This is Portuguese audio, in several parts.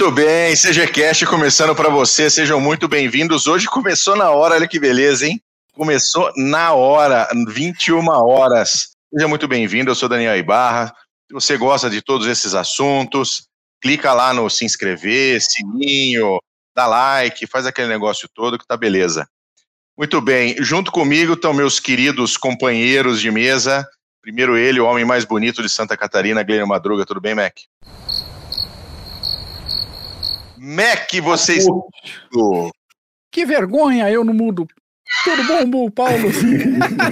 Muito bem, CGCast começando para você, sejam muito bem-vindos. Hoje começou na hora, olha que beleza, hein? Começou na hora, 21 horas. Seja muito bem-vindo, eu sou Daniel Ibarra. Se você gosta de todos esses assuntos, clica lá no se inscrever, sininho, dá like, faz aquele negócio todo que tá beleza. Muito bem, junto comigo estão meus queridos companheiros de mesa. Primeiro ele, o homem mais bonito de Santa Catarina, Glênio Madruga. Tudo bem, Mac? Mac, vocês. Que vergonha, eu não mudo. Tudo bom, Bull Paulo?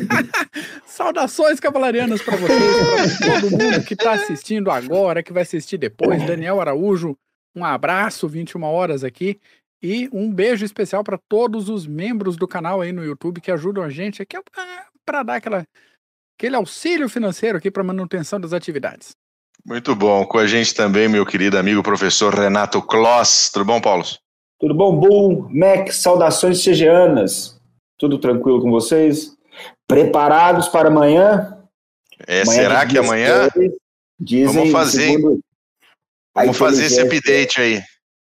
Saudações cavalarianas para vocês, para todo mundo que está assistindo agora, que vai assistir depois. Daniel Araújo, um abraço, 21 horas aqui. E um beijo especial para todos os membros do canal aí no YouTube que ajudam a gente aqui para dar aquela, aquele auxílio financeiro aqui para manutenção das atividades. Muito bom. Com a gente também, meu querido amigo professor Renato Kloss. Tudo bom, Paulo? Tudo bom, Bull? Mac, saudações cegianas. Tudo tranquilo com vocês? Preparados para amanhã? É, amanhã será que amanhã? Dizem, Vamos fazer. Vamos fazer esse update aí.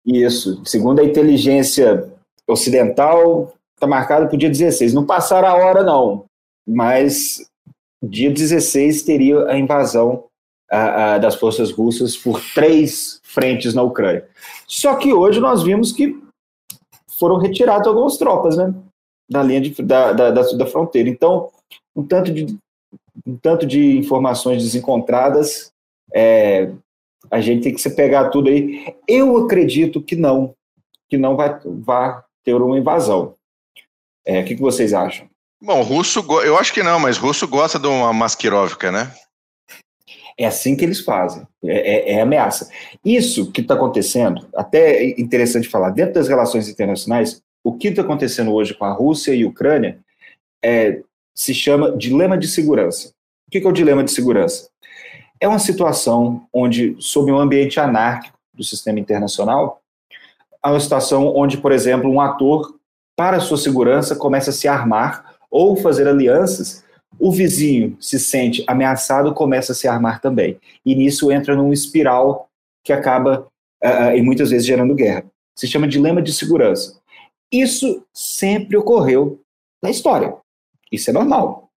Isso. Segundo a inteligência ocidental, está marcado para o dia 16. Não passaram a hora, não. Mas dia 16 teria a invasão das forças russas por três frentes na Ucrânia. Só que hoje nós vimos que foram retiradas algumas tropas, né, da linha de, da, da, da, da fronteira. Então, um tanto de um tanto de informações desencontradas, é, a gente tem que se pegar tudo aí. Eu acredito que não, que não vai, vai ter uma invasão. É, o que, que vocês acham? Bom, russo, eu acho que não, mas russo gosta de uma masquirovka, né? É assim que eles fazem, é, é, é ameaça. Isso que está acontecendo, até é interessante falar, dentro das relações internacionais, o que está acontecendo hoje com a Rússia e a Ucrânia é, se chama dilema de segurança. O que é o dilema de segurança? É uma situação onde, sob um ambiente anárquico do sistema internacional, há uma situação onde, por exemplo, um ator, para sua segurança, começa a se armar ou fazer alianças o vizinho se sente ameaçado, começa a se armar também. E nisso entra num espiral que acaba, uh, e muitas vezes, gerando guerra. Se chama dilema de segurança. Isso sempre ocorreu na história. Isso é normal.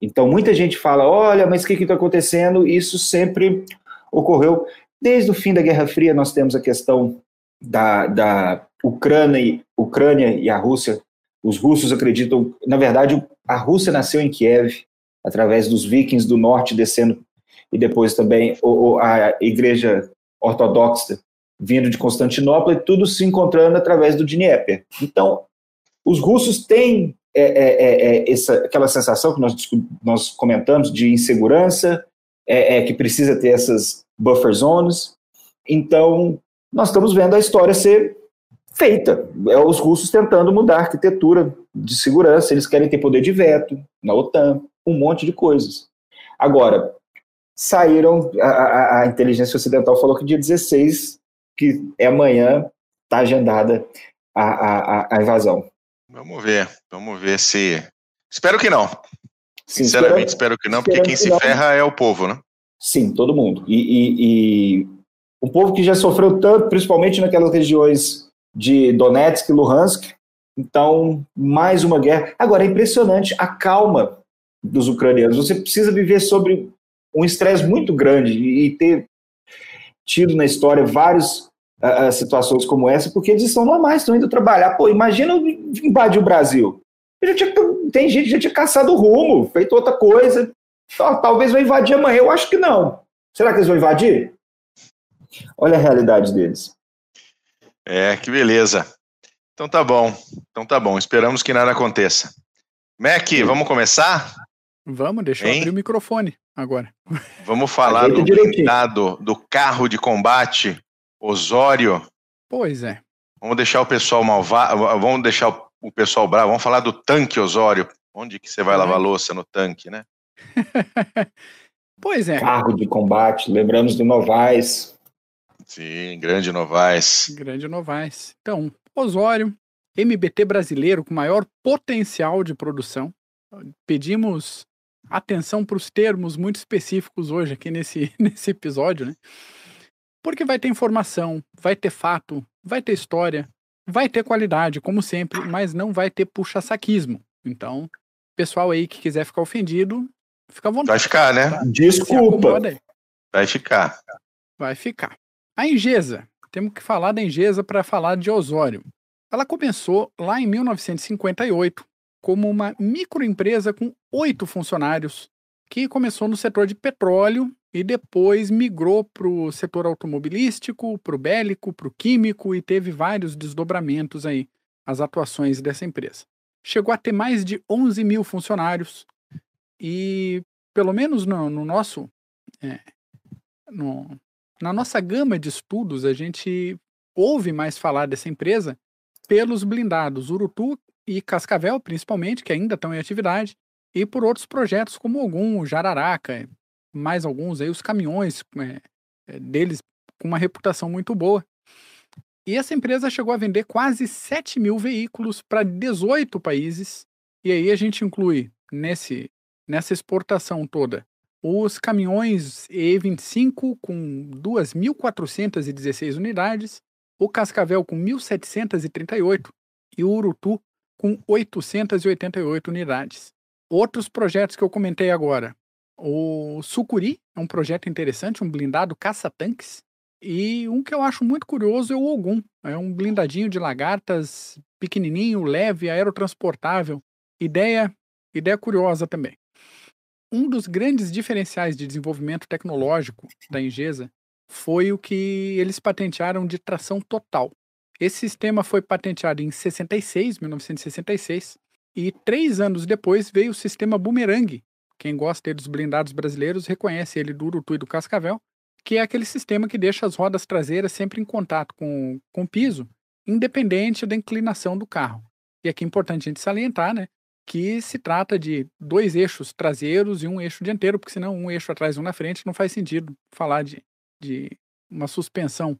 Então, muita gente fala: olha, mas o que está acontecendo? Isso sempre ocorreu. Desde o fim da Guerra Fria, nós temos a questão da, da Ucrânia, Ucrânia e a Rússia. Os russos acreditam, na verdade, a Rússia nasceu em Kiev, através dos vikings do norte descendo, e depois também a igreja ortodoxa vindo de Constantinopla, e tudo se encontrando através do Dnieper. Então, os russos têm é, é, é, é essa, aquela sensação que nós, nós comentamos de insegurança, é, é, que precisa ter essas buffer zones. Então, nós estamos vendo a história ser feita. É os russos tentando mudar a arquitetura de segurança, eles querem ter poder de veto na OTAN, um monte de coisas. Agora, saíram, a, a, a inteligência ocidental falou que dia 16, que é amanhã, está agendada a, a, a invasão. Vamos ver, vamos ver se. Espero que não. Sim, Sinceramente, espero, espero que não, porque quem se ferra é o povo, né? Sim, todo mundo. E, e, e, o povo que já sofreu tanto, principalmente naquelas regiões de Donetsk e Luhansk. Então, mais uma guerra. Agora, é impressionante a calma dos ucranianos. Você precisa viver sobre um estresse muito grande e ter tido na história várias uh, situações como essa, porque eles estão normais, estão indo trabalhar. Pô, imagina invadir o Brasil. Tinha, tem gente que já tinha caçado o rumo, feito outra coisa. Talvez vai invadir amanhã, eu acho que não. Será que eles vão invadir? Olha a realidade deles. É, que beleza. Então tá bom. Então tá bom. Esperamos que nada aconteça. Mac, vamos começar? Vamos, deixa eu abrir o microfone agora. Vamos falar do blindado, do carro de combate Osório. Pois é. Vamos deixar o pessoal malvado, vamos deixar o pessoal bravo, vamos falar do tanque Osório. Onde que você vai é. lavar louça no tanque, né? pois é. Carro de combate, lembramos do Novaes. Sim, grande Novaes. Grande Novaes. Então, Osório, MBT brasileiro com maior potencial de produção. Pedimos atenção para os termos muito específicos hoje aqui nesse, nesse episódio, né? Porque vai ter informação, vai ter fato, vai ter história, vai ter qualidade, como sempre, mas não vai ter puxa-saquismo. Então, pessoal aí que quiser ficar ofendido, fica à vontade. Vai ficar, né? tá? Desculpa. Vai ficar. Vai ficar. A Engesa. Temos que falar da Engesa para falar de Osório. Ela começou lá em 1958 como uma microempresa com oito funcionários, que começou no setor de petróleo e depois migrou para o setor automobilístico, para o bélico, para o químico e teve vários desdobramentos aí, as atuações dessa empresa. Chegou a ter mais de 11 mil funcionários e, pelo menos no, no nosso, é, no, na nossa gama de estudos, a gente ouve mais falar dessa empresa pelos blindados Urutu e Cascavel, principalmente, que ainda estão em atividade, e por outros projetos como algum Jararaca, mais alguns aí, os caminhões é, deles com uma reputação muito boa. E essa empresa chegou a vender quase 7 mil veículos para 18 países, e aí a gente inclui nesse, nessa exportação toda os caminhões E25 com 2.416 unidades, o Cascavel com 1.738 e o Urutu com 888 unidades. Outros projetos que eu comentei agora. O Sucuri é um projeto interessante, um blindado caça-tanques. E um que eu acho muito curioso é o Ogum. É um blindadinho de lagartas, pequenininho, leve, aerotransportável. Ideia, ideia curiosa também. Um dos grandes diferenciais de desenvolvimento tecnológico da Engesa foi o que eles patentearam de tração total. Esse sistema foi patenteado em 66, 1966, e três anos depois veio o sistema Boomerang. Quem gosta dos blindados brasileiros reconhece ele do Urutu e do Cascavel, que é aquele sistema que deixa as rodas traseiras sempre em contato com, com o piso, independente da inclinação do carro. E aqui é importante a gente salientar, né, que se trata de dois eixos traseiros e um eixo dianteiro, porque senão um eixo atrás e um na frente não faz sentido falar de, de uma suspensão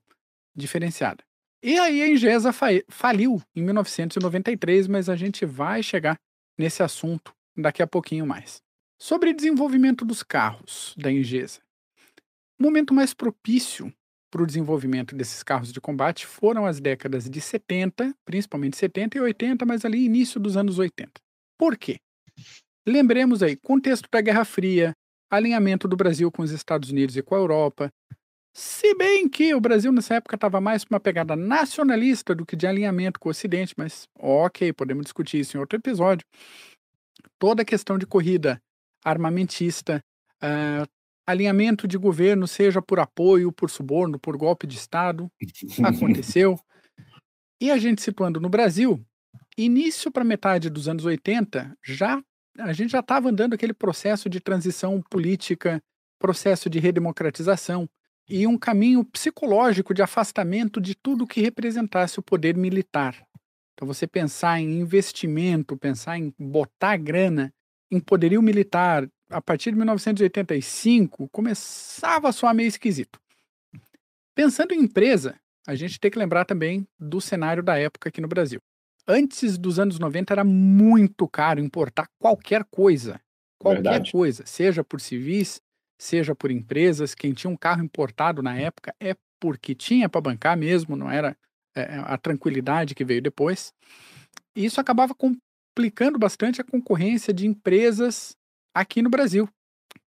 diferenciada. E aí a Ingesa faliu em 1993, mas a gente vai chegar nesse assunto daqui a pouquinho mais. Sobre desenvolvimento dos carros da Ingesa. O momento mais propício para o desenvolvimento desses carros de combate foram as décadas de 70, principalmente 70 e 80, mas ali início dos anos 80. Por quê? Lembremos aí, contexto da Guerra Fria, alinhamento do Brasil com os Estados Unidos e com a Europa, se bem que o Brasil nessa época estava mais com uma pegada nacionalista do que de alinhamento com o Ocidente, mas ok, podemos discutir isso em outro episódio. Toda a questão de corrida armamentista, uh, alinhamento de governo, seja por apoio, por suborno, por golpe de Estado, aconteceu. E a gente situando no Brasil, início para metade dos anos 80, já a gente já estava andando aquele processo de transição política, processo de redemocratização e um caminho psicológico de afastamento de tudo que representasse o poder militar. Então, você pensar em investimento, pensar em botar grana em poderio militar a partir de 1985 começava a soar meio esquisito. Pensando em empresa, a gente tem que lembrar também do cenário da época aqui no Brasil. Antes dos anos 90 era muito caro importar qualquer coisa. Qualquer Verdade. coisa, seja por civis, seja por empresas. Quem tinha um carro importado na época é porque tinha para bancar mesmo, não era é, a tranquilidade que veio depois. E isso acabava complicando bastante a concorrência de empresas aqui no Brasil,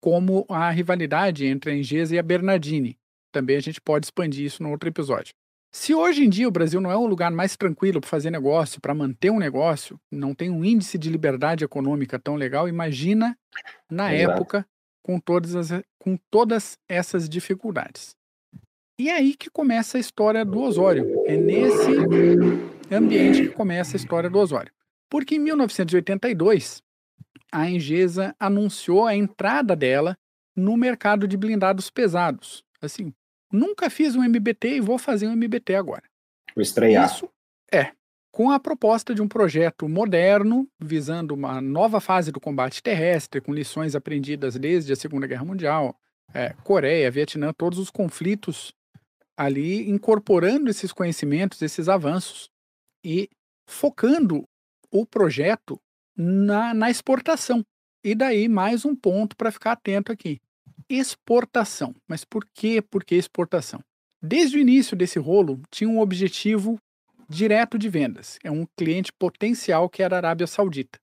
como a rivalidade entre a Engesa e a Bernardini. Também a gente pode expandir isso no outro episódio. Se hoje em dia o Brasil não é um lugar mais tranquilo para fazer negócio, para manter um negócio, não tem um índice de liberdade econômica tão legal, imagina na Exato. época com todas, as, com todas essas dificuldades. E é aí que começa a história do Osório. É nesse ambiente que começa a história do Osório. Porque em 1982, a Engesa anunciou a entrada dela no mercado de blindados pesados. Assim, nunca fiz um MBT e vou fazer um MBT agora. Vou estrear. Isso é com a proposta de um projeto moderno, visando uma nova fase do combate terrestre, com lições aprendidas desde a Segunda Guerra Mundial, é, Coreia, Vietnã, todos os conflitos ali, incorporando esses conhecimentos, esses avanços e focando o projeto na, na exportação. E daí mais um ponto para ficar atento aqui. Exportação. Mas por que, por que exportação? desde o início desse rolo, tinha um objetivo direto de vendas. É um cliente potencial que era a Arábia Saudita.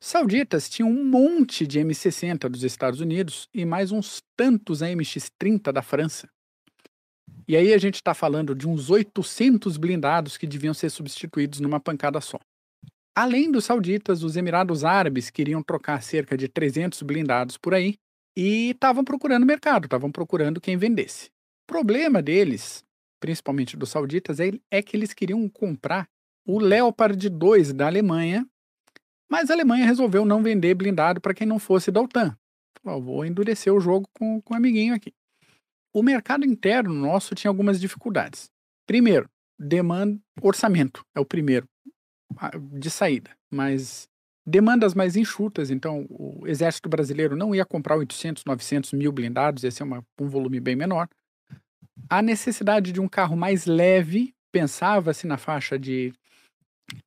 Sauditas tinham um monte de M60 dos Estados Unidos e mais uns tantos MX-30 da França. E aí a gente está falando de uns 800 blindados que deviam ser substituídos numa pancada só. Além dos sauditas, os Emirados Árabes queriam trocar cerca de 300 blindados por aí e estavam procurando mercado, estavam procurando quem vendesse. O problema deles, principalmente dos sauditas, é, é que eles queriam comprar o Leopard 2 da Alemanha mas a Alemanha resolveu não vender blindado para quem não fosse da OTAN. Falou, vou endurecer o jogo com, com o amiguinho aqui. O mercado interno nosso tinha algumas dificuldades. Primeiro, demanda, orçamento é o primeiro de saída, mas demandas mais enxutas, então o exército brasileiro não ia comprar 800, 900 mil blindados, ia ser uma, um volume bem menor. A necessidade de um carro mais leve, pensava-se na faixa de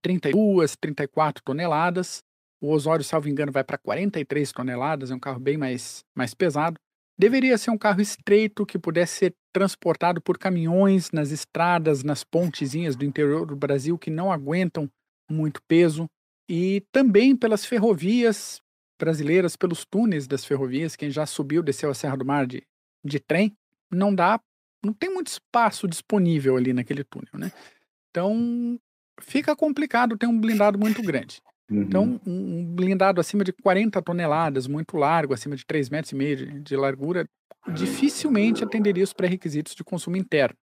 32, 34 toneladas. O Osório, salvo engano, vai para 43 toneladas, é um carro bem mais, mais pesado. Deveria ser um carro estreito que pudesse ser transportado por caminhões nas estradas, nas pontezinhas do interior do Brasil que não aguentam muito peso. E também pelas ferrovias brasileiras, pelos túneis das ferrovias. Quem já subiu, desceu a Serra do Mar de, de trem, não dá, não tem muito espaço disponível ali naquele túnel, né? Então, fica complicado ter um blindado muito grande. Então, uhum. Então, um blindado acima de 40 toneladas, muito largo, acima de 3,5 metros e meio de, de largura, dificilmente atenderia os pré-requisitos de consumo interno.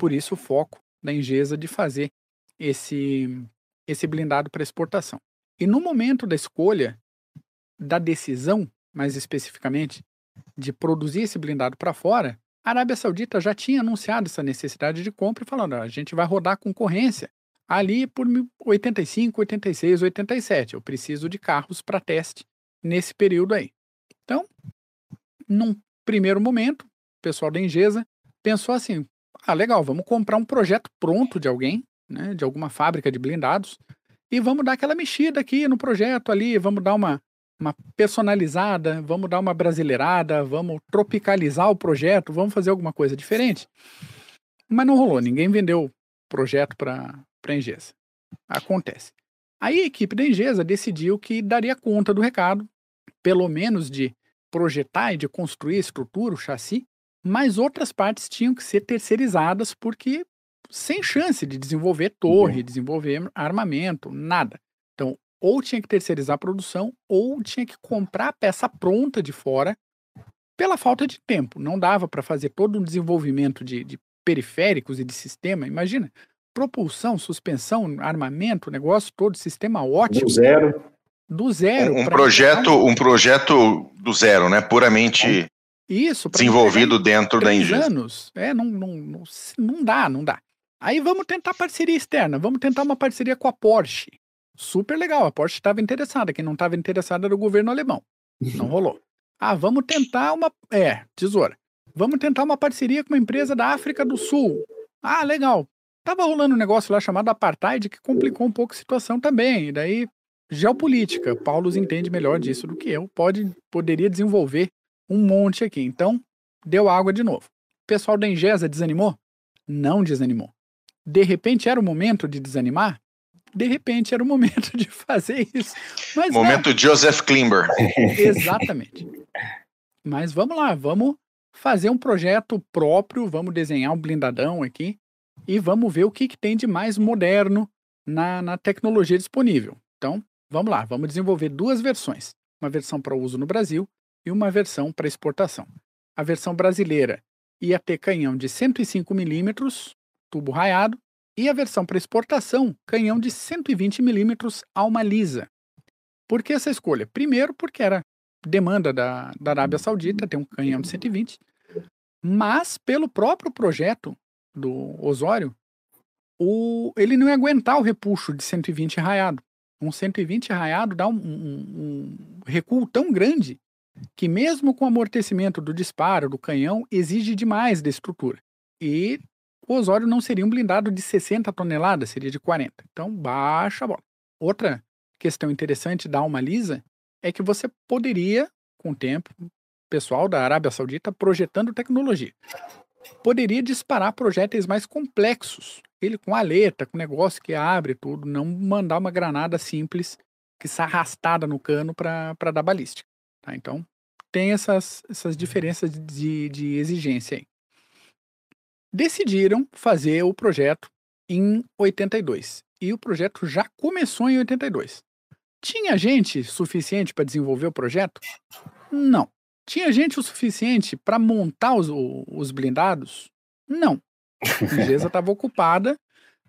Por isso, o foco da Engesa de fazer esse, esse blindado para exportação. E no momento da escolha, da decisão, mais especificamente, de produzir esse blindado para fora, a Arábia Saudita já tinha anunciado essa necessidade de compra falando: a gente vai rodar concorrência ali por 85, 86, 87. Eu preciso de carros para teste nesse período aí. Então, num primeiro momento, o pessoal da Engesa pensou assim: ah, legal, vamos comprar um projeto pronto de alguém, né, de alguma fábrica de blindados, e vamos dar aquela mexida aqui no projeto ali, vamos dar uma, uma personalizada, vamos dar uma brasileirada, vamos tropicalizar o projeto, vamos fazer alguma coisa diferente. Mas não rolou, ninguém vendeu projeto para a Engesa. Acontece. Aí a equipe da Engesa decidiu que daria conta do recado, pelo menos de projetar e de construir a estrutura, o chassi, mas outras partes tinham que ser terceirizadas porque sem chance de desenvolver torre, uhum. desenvolver armamento, nada. Então, ou tinha que terceirizar a produção, ou tinha que comprar a peça pronta de fora pela falta de tempo. Não dava para fazer todo um desenvolvimento de, de periféricos e de sistema. Imagina, propulsão, suspensão, armamento, negócio todo, sistema ótimo. Do zero. Do zero. Um, projeto, um projeto do zero, né? Puramente isso, desenvolvido dentro da Engesa. anos. É, não, não, não, não dá, não dá. Aí vamos tentar parceria externa, vamos tentar uma parceria com a Porsche. Super legal, a Porsche estava interessada, quem não estava interessada era o governo alemão. Não rolou. Ah, vamos tentar uma. É, tesoura. Vamos tentar uma parceria com uma empresa da África do Sul. Ah, legal. Tava rolando um negócio lá chamado apartheid que complicou um pouco a situação também. E daí, geopolítica. Paulo entende melhor disso do que eu. Pode, poderia desenvolver um monte aqui. Então, deu água de novo. O pessoal da Engesa desanimou? Não desanimou. De repente era o momento de desanimar? De repente era o momento de fazer isso. Mas momento não. Joseph Klimber. Exatamente. Mas vamos lá, vamos fazer um projeto próprio, vamos desenhar um blindadão aqui e vamos ver o que, que tem de mais moderno na, na tecnologia disponível. Então, vamos lá, vamos desenvolver duas versões: uma versão para uso no Brasil e uma versão para exportação. A versão brasileira ia ter canhão de 105 milímetros, tubo raiado, e a versão para exportação, canhão de 120 milímetros, alma lisa. Por que essa escolha? Primeiro, porque era demanda da, da Arábia Saudita ter um canhão de 120, mas pelo próprio projeto do Osório, o, ele não ia aguentar o repuxo de 120 raiado. Um 120 raiado dá um, um, um recuo tão grande que mesmo com o amortecimento do disparo, do canhão, exige demais da estrutura. E o Osório não seria um blindado de 60 toneladas, seria de 40. Então, baixa a bola. Outra questão interessante da alma lisa é que você poderia, com o tempo, pessoal da Arábia Saudita projetando tecnologia poderia disparar projéteis mais complexos. Ele com aleta, com negócio que abre tudo, não mandar uma granada simples que está arrastada no cano para dar balística. Tá? Então, tem essas, essas diferenças de, de exigência aí. Decidiram fazer o projeto em 82. E o projeto já começou em 82. Tinha gente suficiente para desenvolver o projeto? Não. Tinha gente o suficiente para montar os, os, blindados? Não. A Ingesa estava ocupada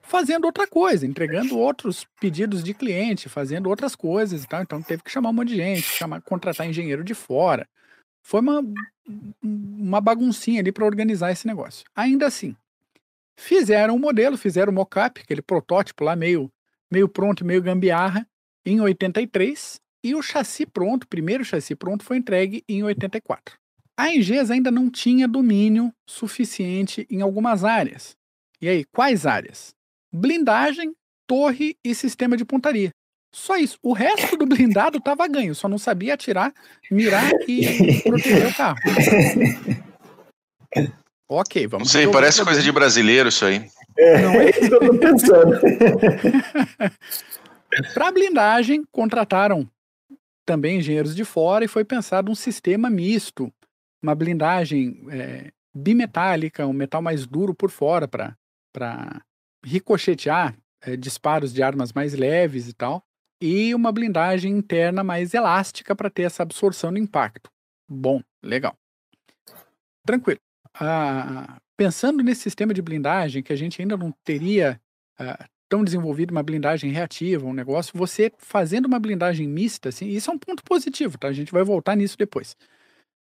fazendo outra coisa, entregando outros pedidos de cliente, fazendo outras coisas e tal. Então teve que chamar um monte de gente, chamar, contratar engenheiro de fora. Foi uma, uma baguncinha ali para organizar esse negócio. Ainda assim, fizeram o um modelo, fizeram o mockup, aquele protótipo lá meio, meio pronto, meio gambiarra, em 83, e o chassi pronto, o primeiro chassi pronto, foi entregue em 84. A Engesa ainda não tinha domínio suficiente em algumas áreas. E aí, quais áreas? Blindagem, torre e sistema de pontaria. Só isso. O resto do blindado estava ganho, só não sabia atirar, mirar e proteger o carro. Ok, vamos. Não sei, parece coisa de brasileiro isso aí. É, não é isso que eu tô pensando. Para blindagem, contrataram também engenheiros de fora e foi pensado um sistema misto, uma blindagem é, bimetálica, um metal mais duro por fora para ricochetear é, disparos de armas mais leves e tal, e uma blindagem interna mais elástica para ter essa absorção do impacto. Bom, legal. Tranquilo. Ah, pensando nesse sistema de blindagem, que a gente ainda não teria ah, tão desenvolvido uma blindagem reativa, um negócio, você fazendo uma blindagem mista, assim, isso é um ponto positivo, tá? A gente vai voltar nisso depois.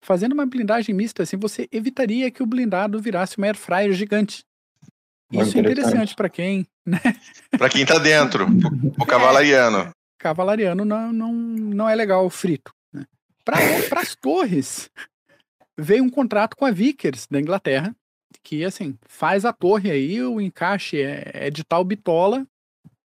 Fazendo uma blindagem mista, assim, você evitaria que o blindado virasse uma air fryer gigante. Isso é interessante para quem, né? Para quem tá dentro, o cavalariano. Cavalariano não, não, não é legal frito. Né? Para as torres, veio um contrato com a Vickers da Inglaterra, que assim, faz a torre aí, o encaixe é, é de tal bitola,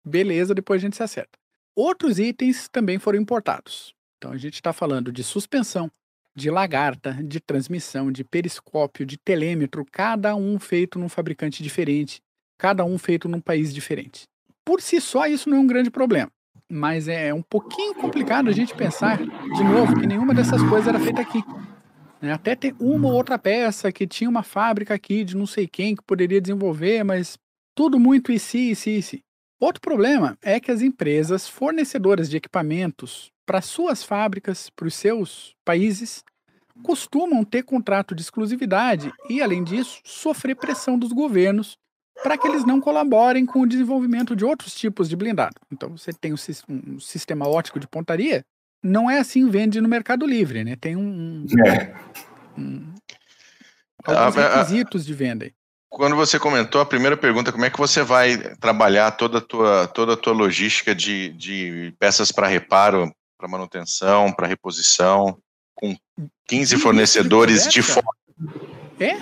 beleza, depois a gente se acerta. Outros itens também foram importados. Então a gente está falando de suspensão, de lagarta, de transmissão, de periscópio, de telêmetro, cada um feito num fabricante diferente, cada um feito num país diferente. Por si só, isso não é um grande problema, mas é um pouquinho complicado a gente pensar, de novo, que nenhuma dessas coisas era feita aqui. Né? Até tem uma ou outra peça que tinha uma fábrica aqui de não sei quem que poderia desenvolver, mas tudo muito e si, e si, e si. Outro problema é que as empresas fornecedoras de equipamentos para suas fábricas, para os seus países, costumam ter contrato de exclusividade e, além disso, sofrer pressão dos governos para que eles não colaborem com o desenvolvimento de outros tipos de blindado. Então, você tem um, sistema ótico de pontaria, não é assim vende no Mercado Livre, né? Tem um, é. um alguns requisitos de venda. Quando você comentou a primeira pergunta, como é que você vai trabalhar toda a tua, toda a tua logística de, de peças para reparo, para manutenção, para reposição, com 15 fornecedores de fora? É,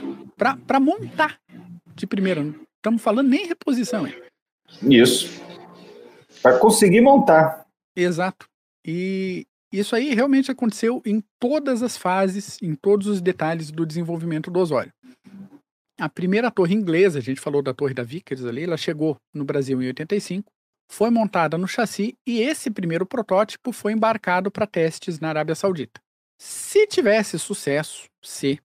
para montar de primeira. Estamos falando nem reposição. Hein? Isso. Para conseguir montar. Exato. E, isso aí realmente aconteceu em todas as fases, em todos os detalhes do desenvolvimento do Osório. A primeira torre inglesa, a gente falou da torre da Vickers ali, ela chegou no Brasil em 85, foi montada no chassi e esse primeiro protótipo foi embarcado para testes na Arábia Saudita. Se tivesse sucesso, se,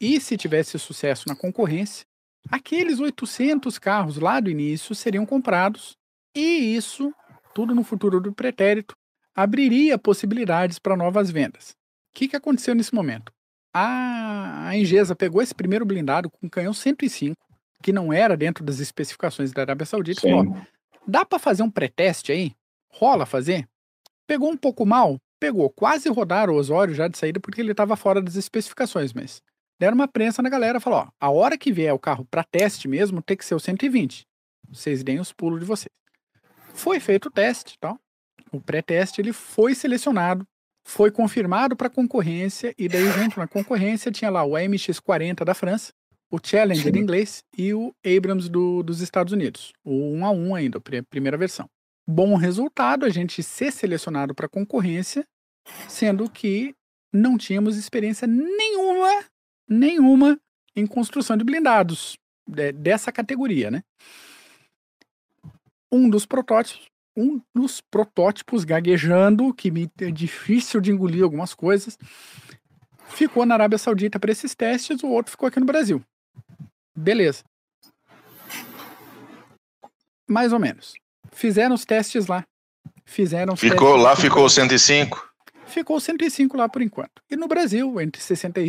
e se tivesse sucesso na concorrência, aqueles 800 carros lá do início seriam comprados e isso, tudo no futuro do pretérito, abriria possibilidades para novas vendas. O que, que aconteceu nesse momento? A, a Engesa pegou esse primeiro blindado com canhão 105, que não era dentro das especificações da Arábia Saudita, e falou: dá para fazer um pré-teste aí? Rola fazer? Pegou um pouco mal? Pegou. Quase rodaram o Osório já de saída porque ele estava fora das especificações, mas deram uma prensa na galera falou: ó, a hora que vier o carro para teste mesmo, tem que ser o 120. Vocês deem os pulos de vocês. Foi feito o teste, tal o pré-teste ele foi selecionado, foi confirmado para concorrência e daí junto na concorrência tinha lá o MX-40 da França, o Challenger inglês e o Abrams do, dos Estados Unidos, o 1 a 1 ainda, a primeira versão. Bom resultado a gente ser selecionado para concorrência, sendo que não tínhamos experiência nenhuma, nenhuma em construção de blindados de, dessa categoria, né? Um dos protótipos, um dos protótipos gaguejando, que me é difícil de engolir algumas coisas, ficou na Arábia Saudita para esses testes, o outro ficou aqui no Brasil. Beleza. Mais ou menos. Fizeram os testes lá. Fizeram Ficou lá, ficou 105? Ficou 105 lá por enquanto. E no Brasil, entre, 60,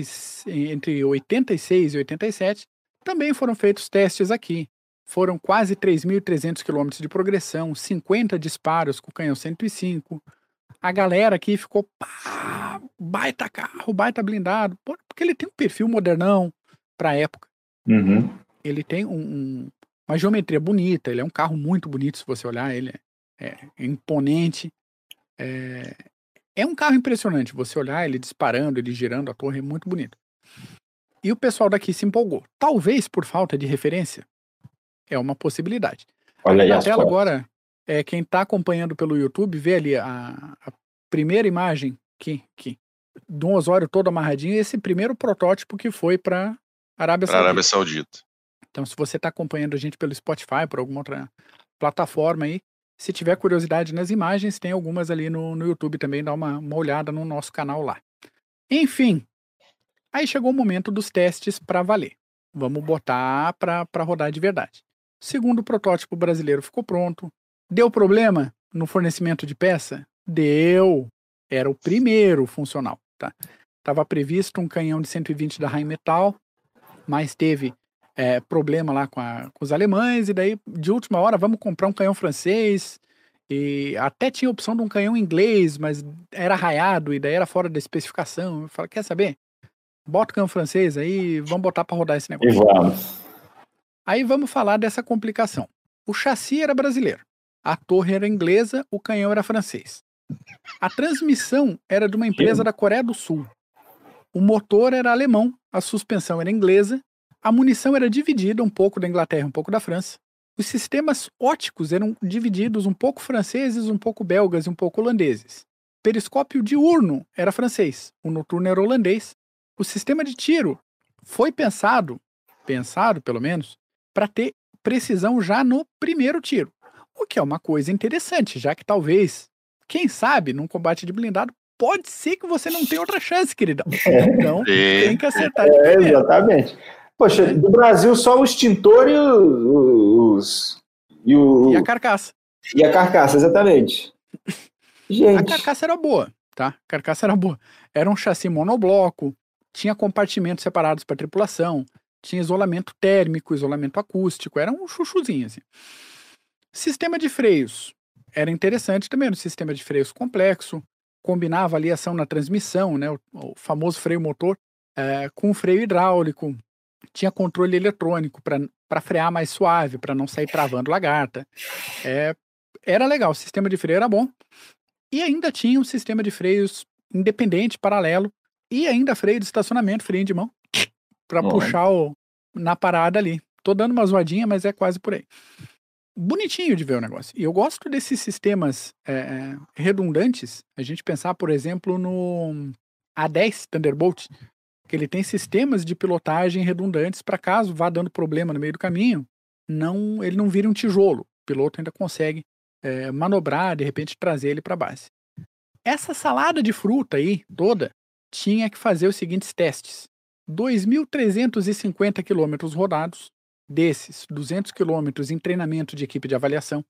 entre 86 e 87, também foram feitos testes aqui. Foram quase 3.300 quilômetros de progressão, 50 disparos com o canhão 105. A galera aqui ficou, pá, baita carro, baita blindado, porque ele tem um perfil modernão para a época. Uhum. Ele tem um, um, uma geometria bonita, ele é um carro muito bonito se você olhar, ele é, é imponente. É, é um carro impressionante. Você olhar ele disparando, ele girando, a torre é muito bonito. E o pessoal daqui se empolgou. Talvez por falta de referência. É uma possibilidade. Olha aí Na tela fotos. agora, é, quem está acompanhando pelo YouTube, vê ali a, a primeira imagem que, que, de um Osório todo amarradinho, esse primeiro protótipo que foi para Arábia Saudita. Arábia Saudita. Então, se você está acompanhando a gente pelo Spotify, por alguma outra plataforma aí, se tiver curiosidade nas imagens, tem algumas ali no, no YouTube também, dá uma, uma olhada no nosso canal lá. Enfim, aí chegou o momento dos testes para valer. Vamos botar para rodar de verdade. Segundo protótipo brasileiro ficou pronto. Deu problema no fornecimento de peça? Deu. Era o primeiro funcional. Tá? Tava previsto um canhão de 120 da Rheinmetall, mas teve é, problema lá com, a- com os alemães, e daí, de última hora, vamos comprar um canhão francês. E até tinha a opção de um canhão inglês, mas era raiado e daí era fora da especificação. Eu falei, quer saber? Bota o canhão francês aí, vamos botar para rodar esse E negócio. vamos. Aí vamos falar dessa complicação. O chassi era brasileiro, a torre era inglesa, o canhão era francês. A transmissão era de uma empresa da Coreia do Sul. O motor era alemão, a suspensão era inglesa, a munição era dividida um pouco da Inglaterra, um pouco da França. Os sistemas óticos eram divididos um pouco franceses, um pouco belgas e um pouco holandeses. Periscópio diurno era francês, o noturno era holandês. O sistema de tiro foi pensado, pensado pelo menos, para ter precisão já no primeiro tiro. O que é uma coisa interessante, já que talvez, quem sabe, num combate de blindado, pode ser que você não tenha outra chance, queridão. Então, tem que acertar de É, primeira. exatamente. Poxa, do Brasil só o extintor e o- os. E, o, E a carcaça. e a carcaça, exatamente. A Gente, carcaça era boa, tá? A carcaça era boa. Era um chassi monobloco, tinha compartimentos separados para tripulação, tinha isolamento térmico, isolamento acústico, era um chuchuzinho assim. Sistema de freios era interessante também, era um sistema de freios complexo, combinava ali ação na transmissão, né, o, o famoso freio motor, eh, com freio hidráulico, tinha controle eletrônico para frear mais suave, para não sair travando lagarta. É, era legal, o sistema de freio era bom. E ainda tinha um sistema de freios independente, paralelo, e ainda freio de estacionamento, freio de mão, para puxar o, na parada ali. Tô dando uma zoadinha, mas é quase por aí. Bonitinho de ver o negócio. E eu gosto desses sistemas é, redundantes. A gente pensar, por exemplo, no A10 Thunderbolt, ele tem sistemas de pilotagem redundantes para caso vá dando problema no meio do caminho, não ele não vire um tijolo. O piloto ainda consegue é, manobrar, de repente trazer ele para a base. Essa salada de fruta aí, toda, tinha que fazer os seguintes testes. 2.350 quilômetros rodados, desses 200 quilômetros em treinamento de equipe de avaliação,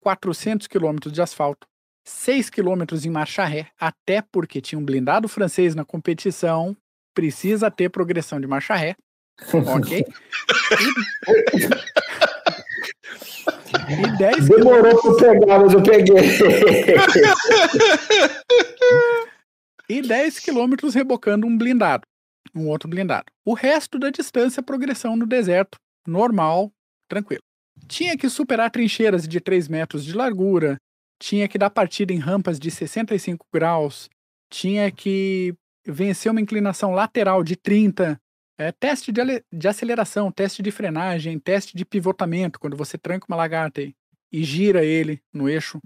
400 quilômetros de asfalto, 6 quilômetros em marcha ré, até porque tinha um blindado francês na competição, precisa ter progressão de marcha ré, ok? E, e 10 demorou pra eu pegar, mas eu peguei. e 10 quilômetros rebocando um blindado, um outro blindado. O resto da distância, progressão no deserto, normal, tranquilo. Tinha que superar trincheiras de 3 metros de largura, tinha que dar partida em rampas de 65 graus, tinha que vencer uma inclinação lateral de 30, é, teste de, de aceleração, teste de frenagem, teste de pivotamento, quando você tranca uma lagarta e, e gira ele no eixo,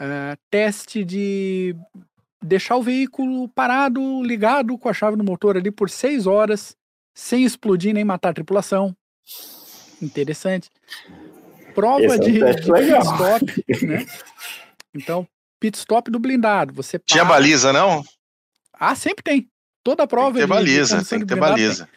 é, teste de deixar o veículo parado, ligado com a chave no motor ali por seis horas, sem explodir nem matar a tripulação. Interessante. Prova Esse é um de, de legal. pit stop, né? Então, pit stop do blindado. Você Tinha para- baliza, não? Ah, sempre tem. Toda Tem prova que ter baliza, tem que ter baliza.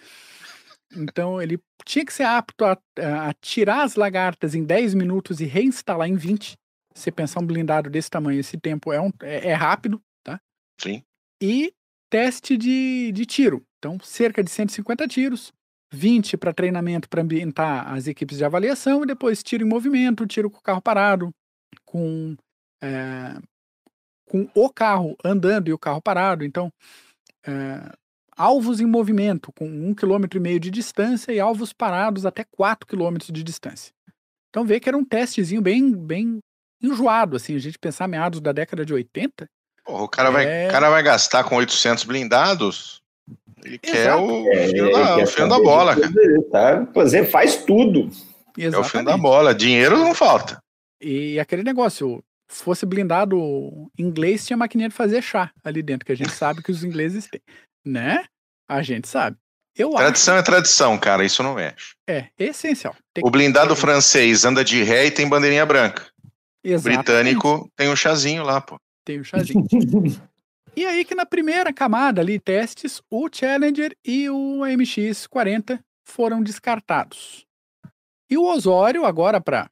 Então ele tinha que ser apto a, a tirar as lagartas em 10 minutos e reinstalar em 20. Se você pensar um blindado desse tamanho, esse tempo é, um, é, é rápido, tá? Sim. E teste de, de tiro. Então, cerca de 150 tiros, 20 para treinamento para ambientar as equipes de avaliação e depois tiro em movimento, tiro com o carro parado, com, é, com o carro andando e o carro parado. Então, é, alvos em movimento com um quilômetro e meio de distância e alvos parados até 4 quilômetros de distância. Então vê que era um testezinho bem, bem enjoado, assim, a gente pensar meados da década de 80. Porra, o cara, vai, É. o cara vai gastar com 800 blindados. Ele quer Exato. o É, fio ele da, quer o fio da bola, de cara. tudo, Tá? Fazer, faz tudo. É o fio da Exatamente. bola. Dinheiro não falta. E aquele negócio, fosse blindado inglês, tinha maquininha de fazer chá ali dentro, que a gente sabe que os ingleses têm, né? A gente sabe. Eu acho, Tradição é tradição, cara. Isso não mexe. é essencial. Tem O que- blindado francês anda de ré e tem bandeirinha branca. O Exatamente. britânico tem um chazinho lá, pô. Tem o chazinho. E aí que na primeira camada ali, testes, o Challenger e o MX-40 foram descartados. E o Osório, agora para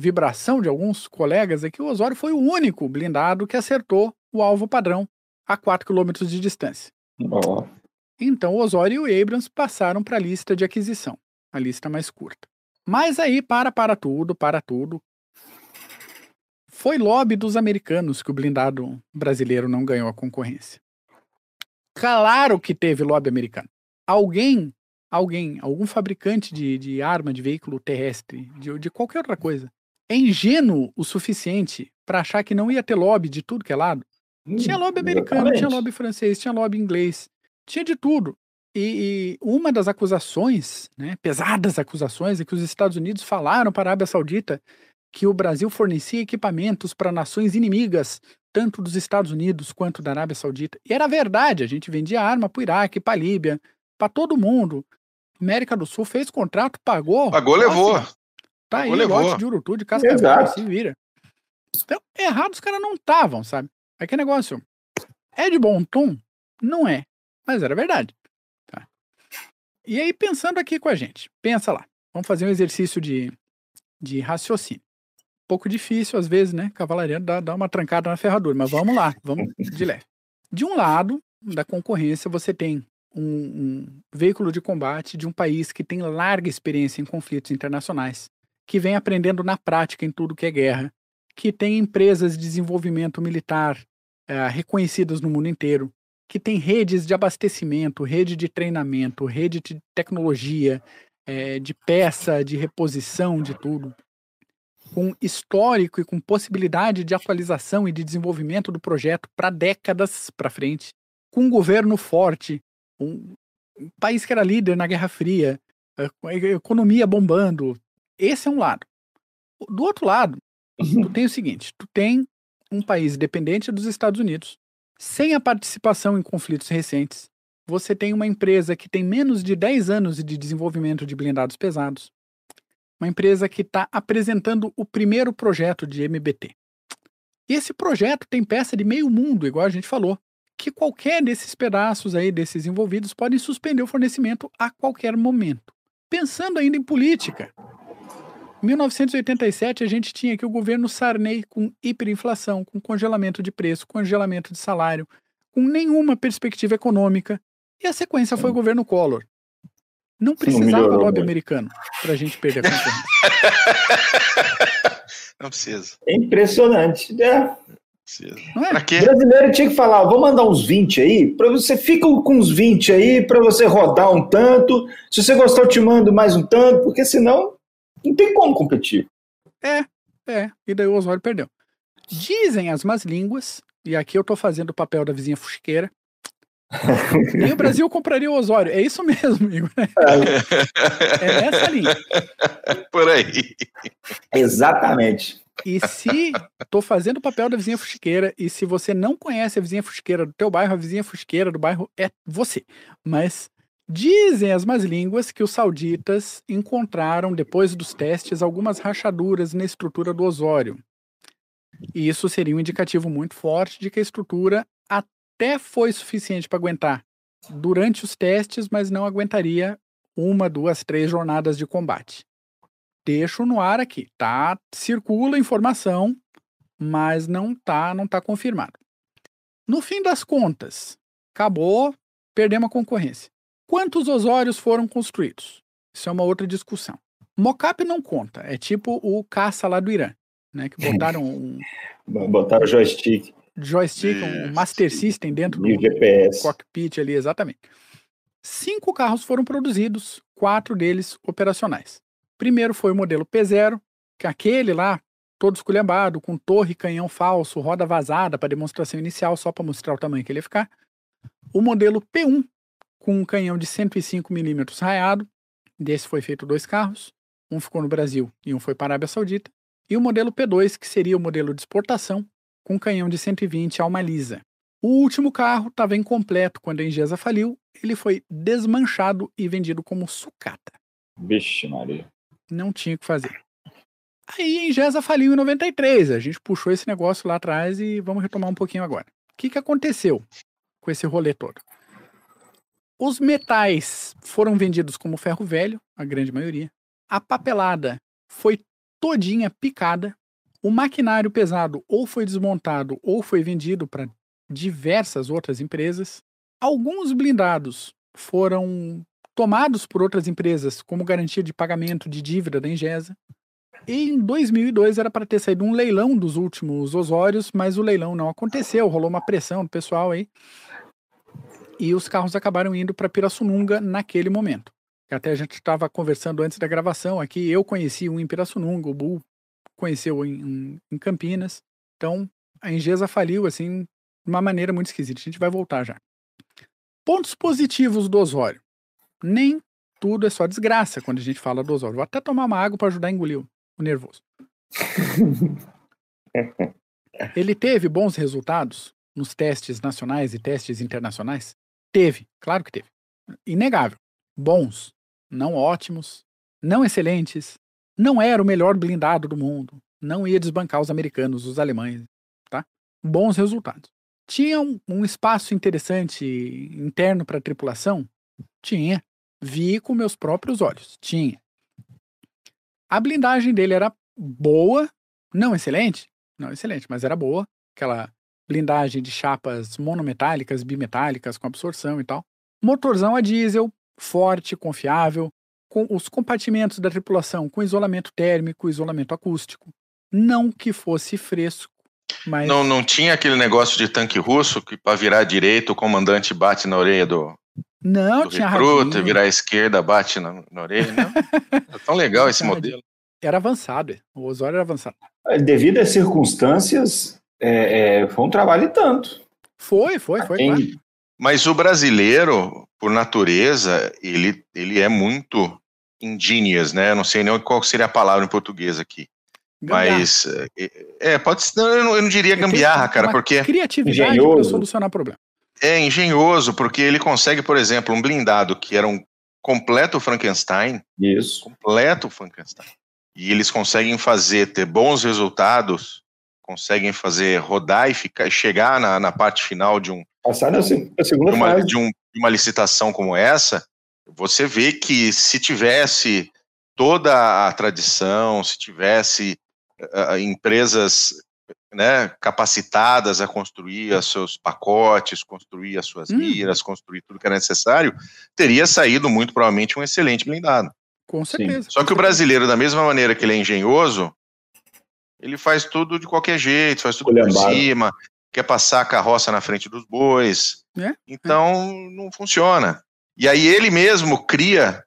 vibração de alguns colegas aqui, o Osório foi o único blindado que acertou o alvo padrão a 4 km de distância. Ó, Então o Osório e o Abrams passaram para a lista de aquisição, a lista mais curta. Mas aí, para, para tudo, para tudo. Foi lobby dos americanos que o blindado brasileiro não ganhou a concorrência. Claro que teve lobby americano. Alguém, alguém, algum fabricante de, de arma, de veículo terrestre, de, de qualquer outra coisa, é ingênuo o suficiente para achar que não ia ter lobby de tudo que é lado? Tinha lobby americano, tinha Exatamente. lobby francês, tinha lobby inglês, tinha de tudo. E, e uma das acusações, né, pesadas acusações, é que os Estados Unidos falaram para a Arábia Saudita que o Brasil fornecia equipamentos para nações inimigas, tanto dos Estados Unidos quanto da Arábia Saudita. E era verdade, a gente vendia arma para o Iraque, para a Líbia, para todo mundo. América do Sul fez contrato, pagou. Pagou, levou. Tá aí, Pagou, levou. lote de Urutu, de Cascavel, Exato. se vira. Então, errado os caras não estavam, sabe? Aquele negócio, é de bom tom? Não é, mas era verdade. Tá? E aí, pensando aqui com a gente, pensa lá, vamos fazer um exercício de, de raciocínio. Um pouco difícil, às vezes, né? Cavalaria dá, dá uma trancada na ferradura, mas vamos lá, vamos de leve. De um lado da concorrência, você tem um, um veículo de combate de um país que tem larga experiência em conflitos internacionais, que vem aprendendo na prática em tudo que é guerra, que tem empresas de desenvolvimento militar eh, reconhecidas no mundo inteiro, que tem redes de abastecimento, rede de treinamento, rede de tecnologia, eh, de peça, de reposição, de tudo, com histórico e com possibilidade de atualização e de desenvolvimento do projeto para décadas para frente, com um governo forte, um, país que era líder na Guerra Fria, eh, economia bombando. Esse é um lado. Do outro lado, tu tem o seguinte: tu tem um país dependente dos Estados Unidos, sem a participação em conflitos recentes. Você tem uma empresa que tem menos de 10 anos de desenvolvimento de blindados pesados. Uma empresa que está apresentando o primeiro projeto de MBT. E esse projeto tem peça de meio mundo, igual a gente falou, que qualquer desses pedaços aí, desses envolvidos, podem suspender o fornecimento a qualquer momento. Pensando ainda em política, em 1987, a gente tinha aqui o governo Sarney com hiperinflação, com congelamento de preço, congelamento de salário, com nenhuma perspectiva econômica. E a sequência foi o governo Collor. Não precisava melhorou lobby muito. americano para a gente perder a concorrência. Não precisa. É impressionante. né? precisa. Não é? O brasileiro tinha que falar, vou mandar uns 20 aí, para você fica com uns 20 aí, para você rodar um tanto. Se você gostar, eu te mando mais um tanto, porque senão não tem como competir. É, e daí o Osório perdeu. Dizem as más línguas, e aqui eu tô fazendo o papel da vizinha fuxiqueira. Nem o Brasil compraria o Osório. É isso mesmo, Igor. É nessa linha. Por aí. Exatamente. E se tô fazendo o papel da vizinha fuxiqueira, e se você não conhece a vizinha fuxiqueira do teu bairro, a vizinha fuxiqueira do bairro é você. Mas Dizem as más línguas que os sauditas encontraram, depois dos testes, algumas rachaduras na estrutura do Osório. E isso seria um indicativo muito forte de que a estrutura até foi suficiente para aguentar durante os testes, mas não aguentaria uma, duas, três jornadas de combate. Deixo no ar aqui, tá? Circula informação, mas não tá, não tá confirmado. No fim das contas, acabou, perdemos a concorrência. Quantos osórios foram construídos? Isso é uma outra discussão. Mocap não conta, é tipo o caça lá do Irã, né? Que botaram um. botaram joystick. Joystick, um Master System dentro do GPS. cockpit ali, exatamente. Cinco carros foram produzidos, quatro deles operacionais. Primeiro foi o modelo P0, que é aquele lá, todo esculhambado, com torre, canhão falso, roda vazada para demonstração inicial, só para mostrar o tamanho que ele ia ficar. O modelo P1, com um canhão de 105mm raiado. Desse foi feito dois carros. Um ficou no Brasil e um foi para a Arábia Saudita. E o modelo P2, que seria o modelo de exportação, com canhão de 120 alma lisa. O último carro estava incompleto quando a Ingesa faliu. Ele foi desmanchado e vendido como sucata. Vixe, Maria. Não tinha o que fazer. Aí a Ingesa faliu em 93. A gente puxou esse negócio lá atrás e vamos retomar um pouquinho agora. O que, que aconteceu com esse rolê todo? Os metais foram vendidos como ferro velho, a grande maioria. A papelada foi todinha picada. O maquinário pesado ou foi desmontado ou foi vendido para diversas outras empresas. Alguns blindados foram tomados por outras empresas como garantia de pagamento de dívida da Ingesa. E em 2002 era para ter saído um leilão dos últimos osórios, mas o leilão não aconteceu, rolou uma pressão do pessoal aí e os carros acabaram indo para Pirassununga naquele momento. Até a gente estava conversando antes da gravação aqui, eu conheci um em Pirassununga, o Bull conheceu em, em Campinas. Então, a Engesa faliu assim de uma maneira muito esquisita. A gente vai voltar já. Pontos positivos do Osório. Nem tudo é só desgraça quando a gente fala do Osório. Vou até tomar uma água para ajudar a engolir o nervoso. Ele teve bons resultados nos testes nacionais e testes internacionais? Teve, claro que teve. Inegável. Bons, não ótimos, não excelentes, não era o melhor blindado do mundo, não ia desbancar os americanos, os alemães, tá? Bons resultados. Tinha um, um espaço interessante interno para a tripulação? Tinha. Vi com meus próprios olhos. Tinha. A blindagem dele era boa, não excelente, não excelente, mas era boa. Aquela blindagem de chapas monometálicas, bimetálicas, com absorção e tal. Motorzão a diesel, forte, confiável, com os compartimentos da tripulação com isolamento térmico, isolamento acústico. Não que fosse fresco, mas. Não, não tinha aquele negócio de tanque russo que para virar direito o comandante bate na orelha do. Não, do tinha recruta, virar à esquerda bate na, na orelha. Não. é tão legal esse modelo. Era avançado, o Osório era avançado. Devido às circunstâncias, é, é, foi um trabalho e tanto. Foi, foi, foi. Claro. Mas o brasileiro, por natureza, ele, ele é muito ingenious, né? Eu não sei nem qual seria a palavra em português aqui. Gambiarra. Mas, é, é, pode ser, eu não, eu não diria gambiarra, cara, porque... Criatividade para solucionar problema. É engenhoso, porque ele consegue, por exemplo, um blindado que era um completo Frankenstein. Isso. Completo Frankenstein. E eles conseguem fazer, ter bons resultados conseguem fazer rodar e ficar, chegar na, na parte final de um passar na segunda de uma, fase de, um, de uma licitação como essa, você vê que se tivesse toda a tradição, se tivesse uh, empresas né, capacitadas a construir os seus pacotes, construir as suas hum. miras, construir tudo que era necessário, teria saído muito provavelmente um excelente blindado. Com certeza. Sim. Só que o brasileiro, da mesma maneira que ele é engenhoso, ele faz tudo de qualquer jeito, faz tudo por cima, quer passar a carroça na frente dos bois. É? Então, é. não funciona. E aí ele mesmo cria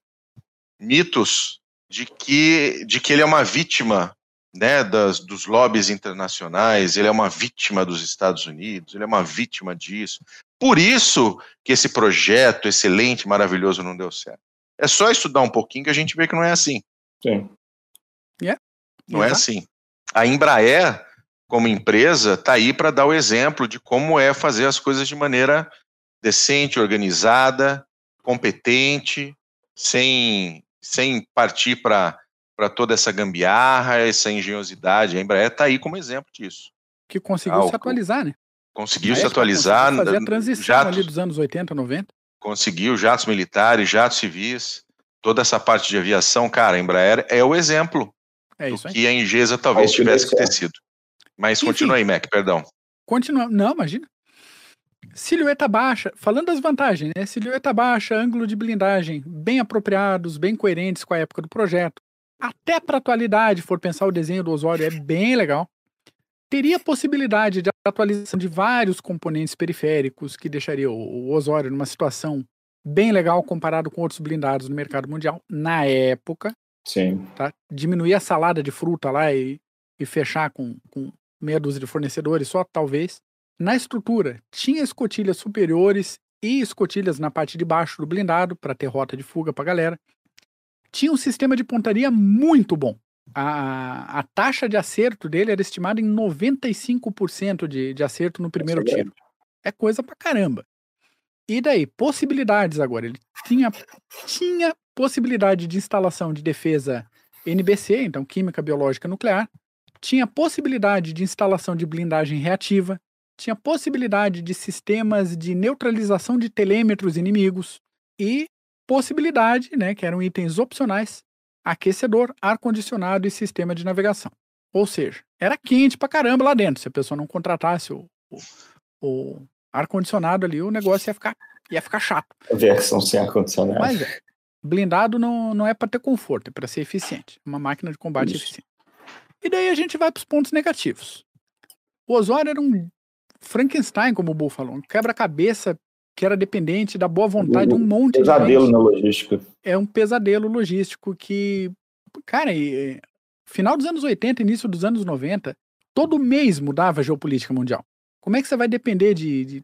mitos de que, de que ele é uma vítima né, das, dos lobbies internacionais, ele é uma vítima dos Estados Unidos, ele é uma vítima disso. Por isso que esse projeto excelente, maravilhoso, não deu certo. É só estudar um pouquinho que a gente vê que não é assim. Sim. Yeah. Não é assim a Embraer, como empresa, está aí para dar o exemplo de como é fazer as coisas de maneira decente, organizada, competente, sem, sem partir para toda essa gambiarra, essa engenhosidade. A Embraer está aí como exemplo disso. Que conseguiu ah, se atualizar, né? Conseguiu se atualizar. Conseguiu fazer a transição jatos, ali dos anos 80, 90. Conseguiu jatos militares, jatos civis, toda essa parte de aviação, cara, a Embraer é o exemplo é do que a Engesa talvez tivesse que ter sido. Mas Enfim, continua aí, Mac, perdão. Continua, não, imagina. Silhueta baixa, falando das vantagens, né? Silhueta baixa, ângulo de blindagem bem apropriados, bem coerentes com a época do projeto. Até para atualidade, for pensar o desenho do Osório, é bem legal. Teria possibilidade de atualização de vários componentes periféricos que deixaria o Osório numa situação bem legal comparado com outros blindados no mercado mundial na época. Sim. Tá? Diminuir a salada de fruta lá e, e fechar com, com meia dúzia de fornecedores só, talvez. Na estrutura, tinha escotilhas superiores e escotilhas na parte de baixo do blindado para ter rota de fuga para galera. Tinha um sistema de pontaria muito bom. A, a taxa de acerto dele era estimada em 95% de, de acerto no primeiro tiro. É coisa pra caramba. E daí, possibilidades agora. Ele tinha, tinha possibilidade de instalação de defesa NBC, então química biológica nuclear, tinha possibilidade de instalação de blindagem reativa, tinha possibilidade de sistemas de neutralização de telêmetros inimigos e possibilidade, né, que eram itens opcionais, aquecedor, ar-condicionado e sistema de navegação. Ou seja, era quente pra caramba lá dentro. Se a pessoa não contratasse o, o, o ar-condicionado ali, o negócio ia ficar, ia ficar chato. A versão sem ar-condicionado. Mas é. Blindado não, não é para ter conforto, é para ser eficiente. Uma máquina de combate Isso. eficiente. E daí a gente vai para os pontos negativos. O Osório era um Frankenstein, como o Bull falou, um quebra-cabeça que era dependente da boa vontade de um monte pesadelo de Pesadelo na logística. É um pesadelo logístico que, cara, final dos anos 80, início dos anos 90, todo mês mudava a geopolítica mundial. Como é que você vai depender de, de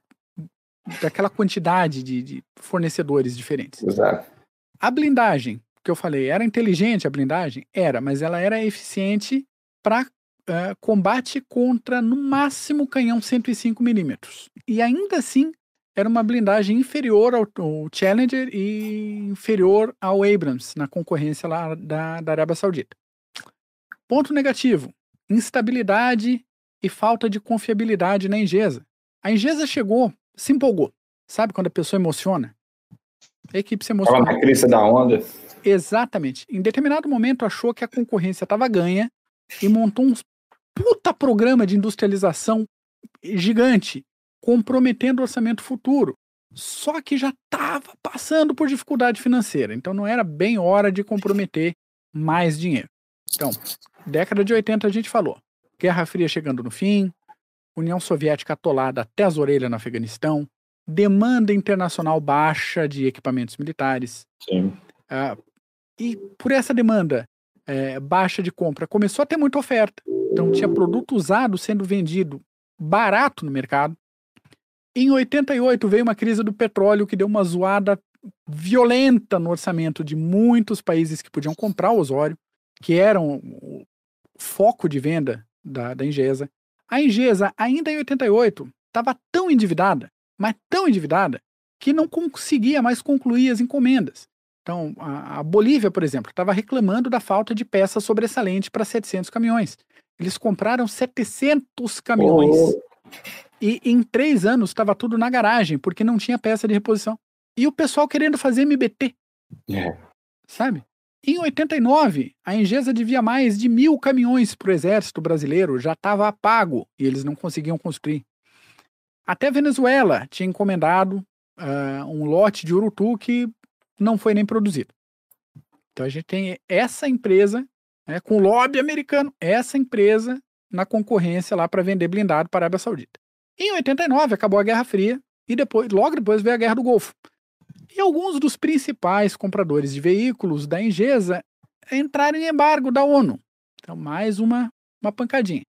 daquela quantidade de, de, fornecedores diferentes? Exato. A blindagem, que eu falei, era inteligente a blindagem? Era, mas ela era eficiente para uh, combate contra, no máximo, canhão 105 milímetros. E ainda assim, era uma blindagem inferior ao, ao, Challenger e inferior ao Abrams, na concorrência lá da, da Arábia Saudita. Ponto negativo: instabilidade e falta de confiabilidade na Engesa. A Engesa chegou, se empolgou. Sabe quando a pessoa emociona? A equipe se. Fala na crista da onda. Exatamente. Em determinado momento achou que a concorrência estava ganha e montou um puta programa de industrialização gigante, comprometendo o orçamento futuro. Só que já estava passando por dificuldade financeira, então não era bem hora de comprometer mais dinheiro. Então, década de 80 a gente falou. Guerra Fria chegando no fim, União Soviética atolada até as orelhas no Afeganistão, demanda internacional baixa de equipamentos militares. Sim. Uh, e por essa demanda é, baixa de compra, começou a ter muita oferta. Então tinha produto usado sendo vendido barato no mercado. Em 88 veio uma crise do petróleo que deu uma zoada violenta no orçamento de muitos países que podiam comprar o Osório, que eram o foco de venda da, da Ingesa. A Ingesa, ainda em 88, estava tão endividada, mas tão endividada, que não conseguia mais concluir as encomendas. Então, a, a Bolívia, por exemplo, estava reclamando da falta de peça sobressalente para 700 caminhões. Eles compraram 700 caminhões. Oh. E em três anos estava tudo na garagem, porque não tinha peça de reposição. E o pessoal querendo fazer MBT. É. Sabe? Em 89, a Engesa devia mais de mil caminhões para o exército brasileiro, já estava pago e eles não conseguiam construir. Até a Venezuela tinha encomendado uh, um lote de Urutu que não foi nem produzido. Então a gente tem essa empresa, né, com lobby americano, essa empresa na concorrência lá para vender blindado para a Arábia Saudita. Em 89 acabou a Guerra Fria e depois, logo depois veio a Guerra do Golfo. E alguns dos principais compradores de veículos da Engesa entraram em embargo da ONU. Então, mais uma, uma pancadinha.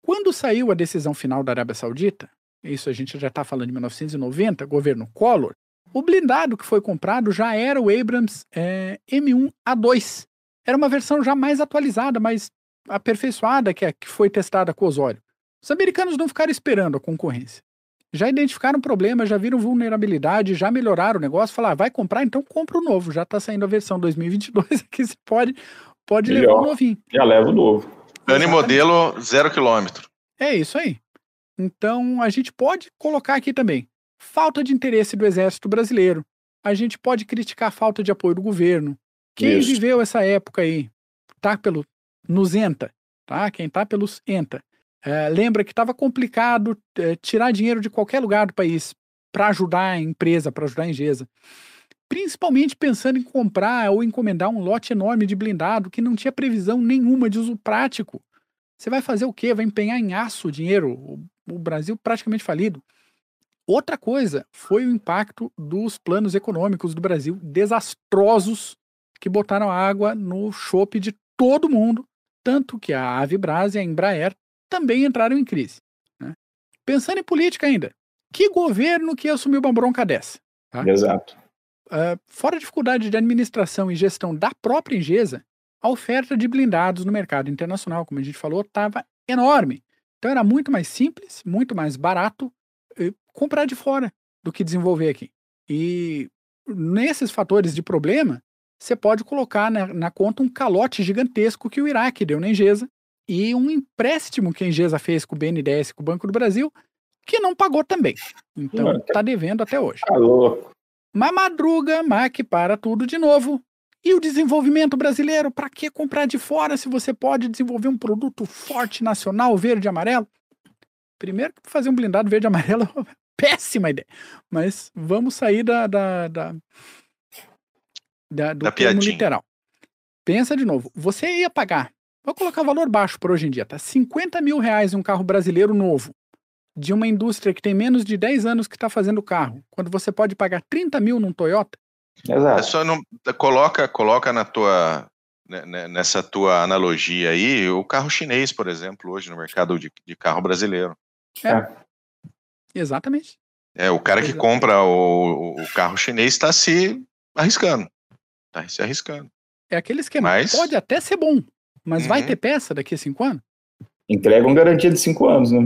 Quando saiu a decisão final da Arábia Saudita, isso a gente já está falando de 1990, governo Collor, o blindado que foi comprado já era o Abrams é, M1A2. Era uma versão já mais atualizada, mais aperfeiçoada que, a, que foi testada com o Osório. Os americanos não ficaram esperando a concorrência. já identificaram problema, já viram vulnerabilidade, já melhoraram o negócio, falar, ah, vai comprar, então compra o novo. Já está saindo a versão 2022 aqui, você pode, pode levar o novinho. Já leva o novo. Ano e modelo zero quilômetro. É isso aí. Então, a gente pode colocar aqui também falta de interesse do Exército Brasileiro. A gente pode criticar a falta de apoio do governo. Quem isso. viveu essa época aí, tá pelo nos ENTA, tá? Quem tá pelos ENTA, é, lembra que estava complicado é, tirar dinheiro de qualquer lugar do país para ajudar a empresa, para ajudar a Engesa. Principalmente pensando em comprar ou encomendar um lote enorme de blindado que não tinha previsão nenhuma de uso prático. Você vai fazer o quê? Vai empenhar em aço o dinheiro? O, Brasil praticamente falido. Outra coisa foi o impacto dos planos econômicos do Brasil desastrosos que botaram água no chope de todo mundo, tanto que a Avibras e a Embraer também entraram em crise. Né? Pensando em política ainda, que governo que assumiu uma bronca dessa? Tá? Exato. Uh, fora a dificuldade de administração e gestão da própria Engesa, a oferta de blindados no mercado internacional, como a gente falou, estava enorme. Então era muito mais simples, muito mais barato uh, comprar de fora do que desenvolver aqui. E nesses fatores de problema, você pode colocar na, na, conta um calote gigantesco que o Iraque deu na Engesa e um empréstimo que a Engesa fez com o BNDES, com o Banco do Brasil, que não pagou também. Então está devendo até hoje. Alô. Mas madruga, MAC para tudo de novo. E o desenvolvimento brasileiro? Para que comprar de fora se você pode desenvolver um produto forte nacional, verde e amarelo? Primeiro, fazer um blindado verde e amarelo é uma péssima ideia. Mas vamos sair da, da, da, da do da termo literal. Pensa de novo. Você ia pagar Vou colocar valor baixo por hoje em dia, tá? 50 mil reais em um carro brasileiro novo, de uma indústria que tem menos de 10 anos que está fazendo carro, quando você pode pagar 30 mil num Toyota. Exato. É só não, coloca, coloca na tua, né, né, nessa tua analogia aí, o carro chinês, por exemplo, hoje no mercado de, de carro brasileiro. É. é. Exatamente. É, o cara que compra o, o carro chinês está se arriscando. Está se arriscando. É aquele esquema. Mas... Pode até ser bom, mas uhum. vai ter peça daqui a cinco anos? Entregam garantia de cinco anos, né?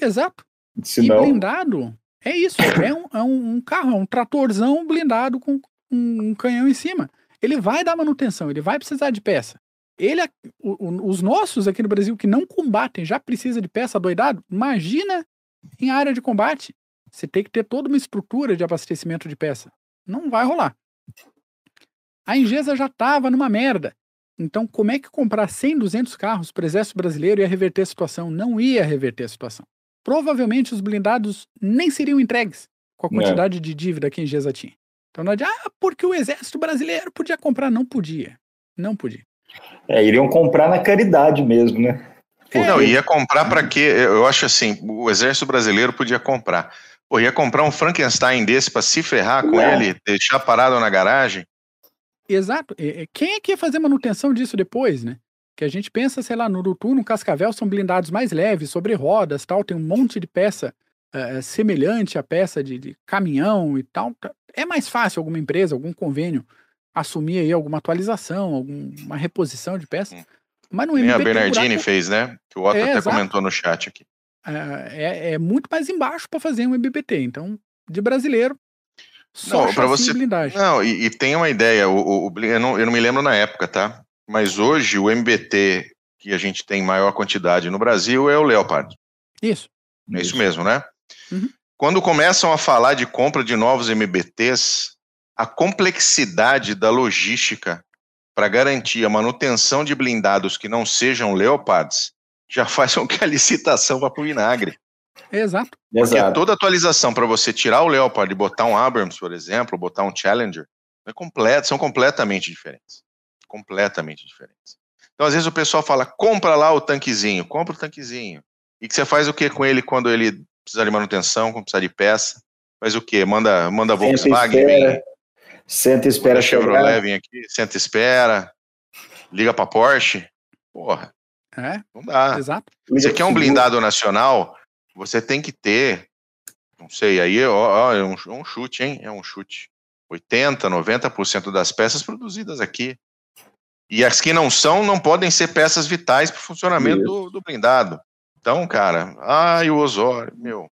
Exato. Senão... E blindado é isso. É um, é um carro, é um tratorzão blindado com um, um, canhão em cima. Ele vai dar manutenção, ele vai precisar de peça. Ele, o, os nossos aqui no Brasil que não combatem já precisa de peça doidado. Imagina em área de combate. Você tem que ter toda uma estrutura de abastecimento de peça. Não vai rolar. A Ingesa já estava numa merda. Então, como é que comprar 100, 200 carros para o Exército Brasileiro ia reverter a situação? Não ia reverter a situação. Provavelmente os blindados nem seriam entregues com a é. quantidade é. de dívida que a Engesa tinha. Então não adianta, ah, porque o Exército Brasileiro podia comprar. Não podia. Não podia. É, iriam comprar na caridade mesmo, né? Porque... Não, ia comprar para quê? Eu acho assim, o Exército Brasileiro podia comprar. Pô, ia comprar um Frankenstein desse para se ferrar com é. ele, deixar parado na garagem. Exato. Quem é que ia fazer manutenção disso depois, né? Que a gente pensa, sei lá, no Urutu, no Cascavel, são blindados mais leves, sobre rodas tal, tem um monte de peça uh, semelhante à peça de, de, caminhão e tal. Tá, é mais fácil alguma empresa, algum convênio assumir aí alguma atualização, alguma reposição de peça. Mas no Nem a Bernardini buraco... fez, né? Que o Otto é, até exato. comentou no chat aqui. É, é muito mais embaixo para fazer um MBPT. Então, de brasileiro, só não, para você. Blindagem. Não, e, e, tem uma ideia. O, o, eu, não, eu não me lembro na época, tá? Mas hoje o MBT que a gente tem maior quantidade no Brasil é o Leopard. Isso. É isso, mesmo, né? Uhum. Quando começam a falar de compra de novos MBTs, a complexidade da logística para garantir a manutenção de blindados que não sejam Leopards já faz com que a licitação vá para o vinagre. Exato. Porque Exato. toda atualização para você tirar o Leopard e botar um Abrams, por exemplo, botar um Challenger, é completo, são completamente diferentes. Completamente diferentes. Então, às vezes o pessoal fala, compra lá o tanquezinho, compra o tanquezinho. E que você faz o que com ele quando ele precisa de manutenção, quando precisa de peça? Faz o quê? Manda, manda Volkswagen vir. Senta e espera Chevrolet vir aqui, senta e espera. Liga para Porsche. Porra. É? Não dá. Exato. Você quer um blindado nacional? você tem que ter, não sei, aí ó, é, um, é um chute, hein? É um chute. 80, 90% das peças produzidas aqui. E as que não são, não podem ser peças vitais para o funcionamento do, do, blindado. Então, cara, ai, o Osório, meu.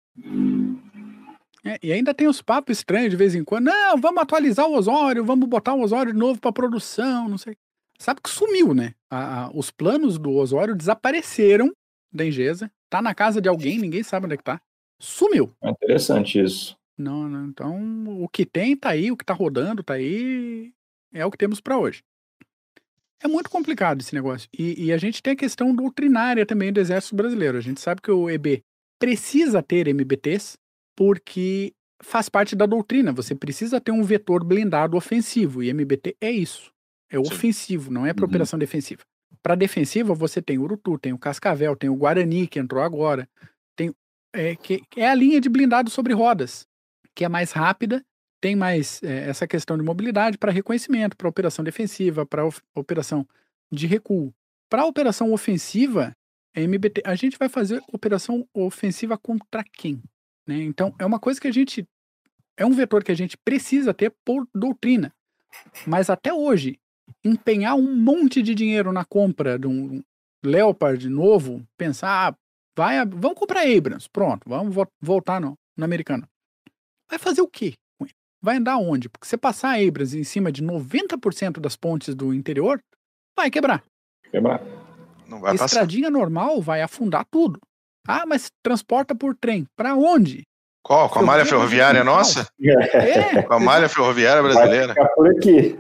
É, e ainda tem os papos estranhos de vez em quando. Não, vamos atualizar o Osório, vamos botar o Osório de novo para produção, não sei. Sabe que sumiu, né? A, a, os planos do Osório desapareceram da Engesa. Tá na casa de alguém, ninguém sabe onde é que tá. Sumiu. É interessante isso. Não, não, então o que tem tá aí, o que tá rodando tá aí, é o que temos para hoje. É muito complicado esse negócio. E, e, a gente tem a questão doutrinária também do Exército Brasileiro. A gente sabe que o EB precisa ter MBTs porque faz parte da doutrina. Você precisa ter um vetor blindado ofensivo. E MBT é isso. É ofensivo, não é para uhum. operação defensiva. Para defensiva, você tem o Urutu, tem o Cascavel, tem o Guarani, que entrou agora. Tem, é, que, é a linha de blindado sobre rodas, que é mais rápida, tem mais é, essa questão de mobilidade para reconhecimento, para operação defensiva, para operação de recuo. Para operação ofensiva, a MBT, a gente vai fazer operação ofensiva contra quem? Né? Então, é uma coisa que a gente. É um vetor que a gente precisa ter por doutrina. Mas até hoje, empenhar um monte de dinheiro na compra de um Leopard novo, pensar, ah, vai, vamos comprar Abrams, pronto, vamos vo voltar no, no americano. Vai fazer o quê? Vai andar onde? Porque se passar Abrams em cima de 90% das pontes do interior, vai quebrar. Quebrar. Não vai Estradinha passar. normal vai afundar tudo. Ah, mas transporta por trem. Para onde? Qual? Com a malha ferroviária nossa? É. Com a malha ferroviária brasileira. Vai por aqui.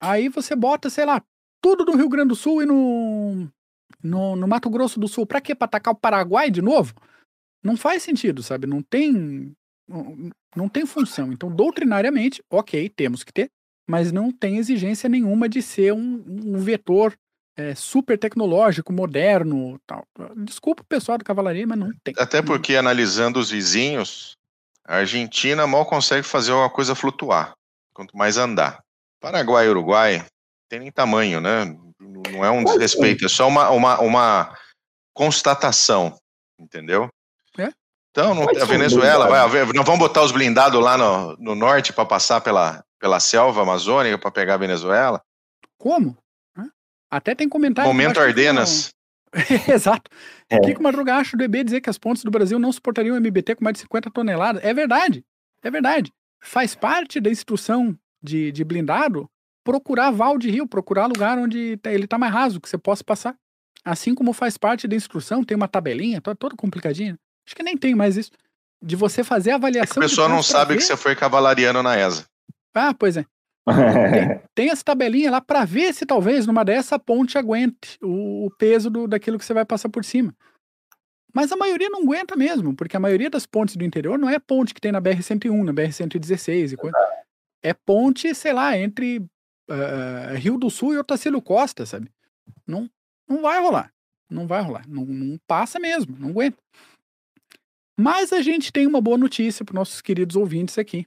Aí você bota, sei lá, tudo no Rio Grande do Sul e no, no, no Mato Grosso do Sul. Para quê? Para atacar o Paraguai de novo? Não faz sentido, sabe? Não tem, não, tem função. Então, doutrinariamente, ok, temos que ter, mas não tem exigência nenhuma de ser um, um vetor é, super tecnológico, moderno, tal. Desculpa o pessoal do cavalaria, mas não tem. Até porque analisando os vizinhos, a Argentina mal consegue fazer uma coisa flutuar, quanto mais andar. Paraguai e Uruguai tem nem tamanho, né? Não é um desrespeito, é só uma, uma, uma constatação, entendeu? Então, não, a Venezuela, vai, não vamos botar os blindados lá no, no norte para passar pela, pela selva amazônica para pegar a Venezuela? Como? Até tem comentário. Momento Ardenas. Exato. É. Kiko Madruga acha do EB dizer que as pontes do Brasil não suportariam MBT com mais de 50 toneladas. É verdade. É verdade. Faz parte da instrução de, de blindado procurar val de rio, procurar lugar onde tá, ele está mais raso, que você possa passar. Assim como faz parte da instrução, tem uma tabelinha, toda, toda complicadinha. Acho que nem tem mais isso. De você fazer a avaliação. É a pessoa não sabe ver. que você foi cavalariano na ESA. Ah, pois é. tem, tem essa tabelinha lá para ver se talvez numa dessa ponte aguente o, o peso do, daquilo que você vai passar por cima. Mas a maioria não aguenta mesmo, porque a maioria das pontes do interior não é ponte que tem na BR-101, na BR-116 e coisa é ponte, sei lá, entre uh, Rio do Sul e Otacílio Costa, sabe? Não, não vai rolar. Não vai rolar. Não, não passa mesmo, não aguenta. Mas a gente tem uma boa notícia para nossos queridos ouvintes aqui,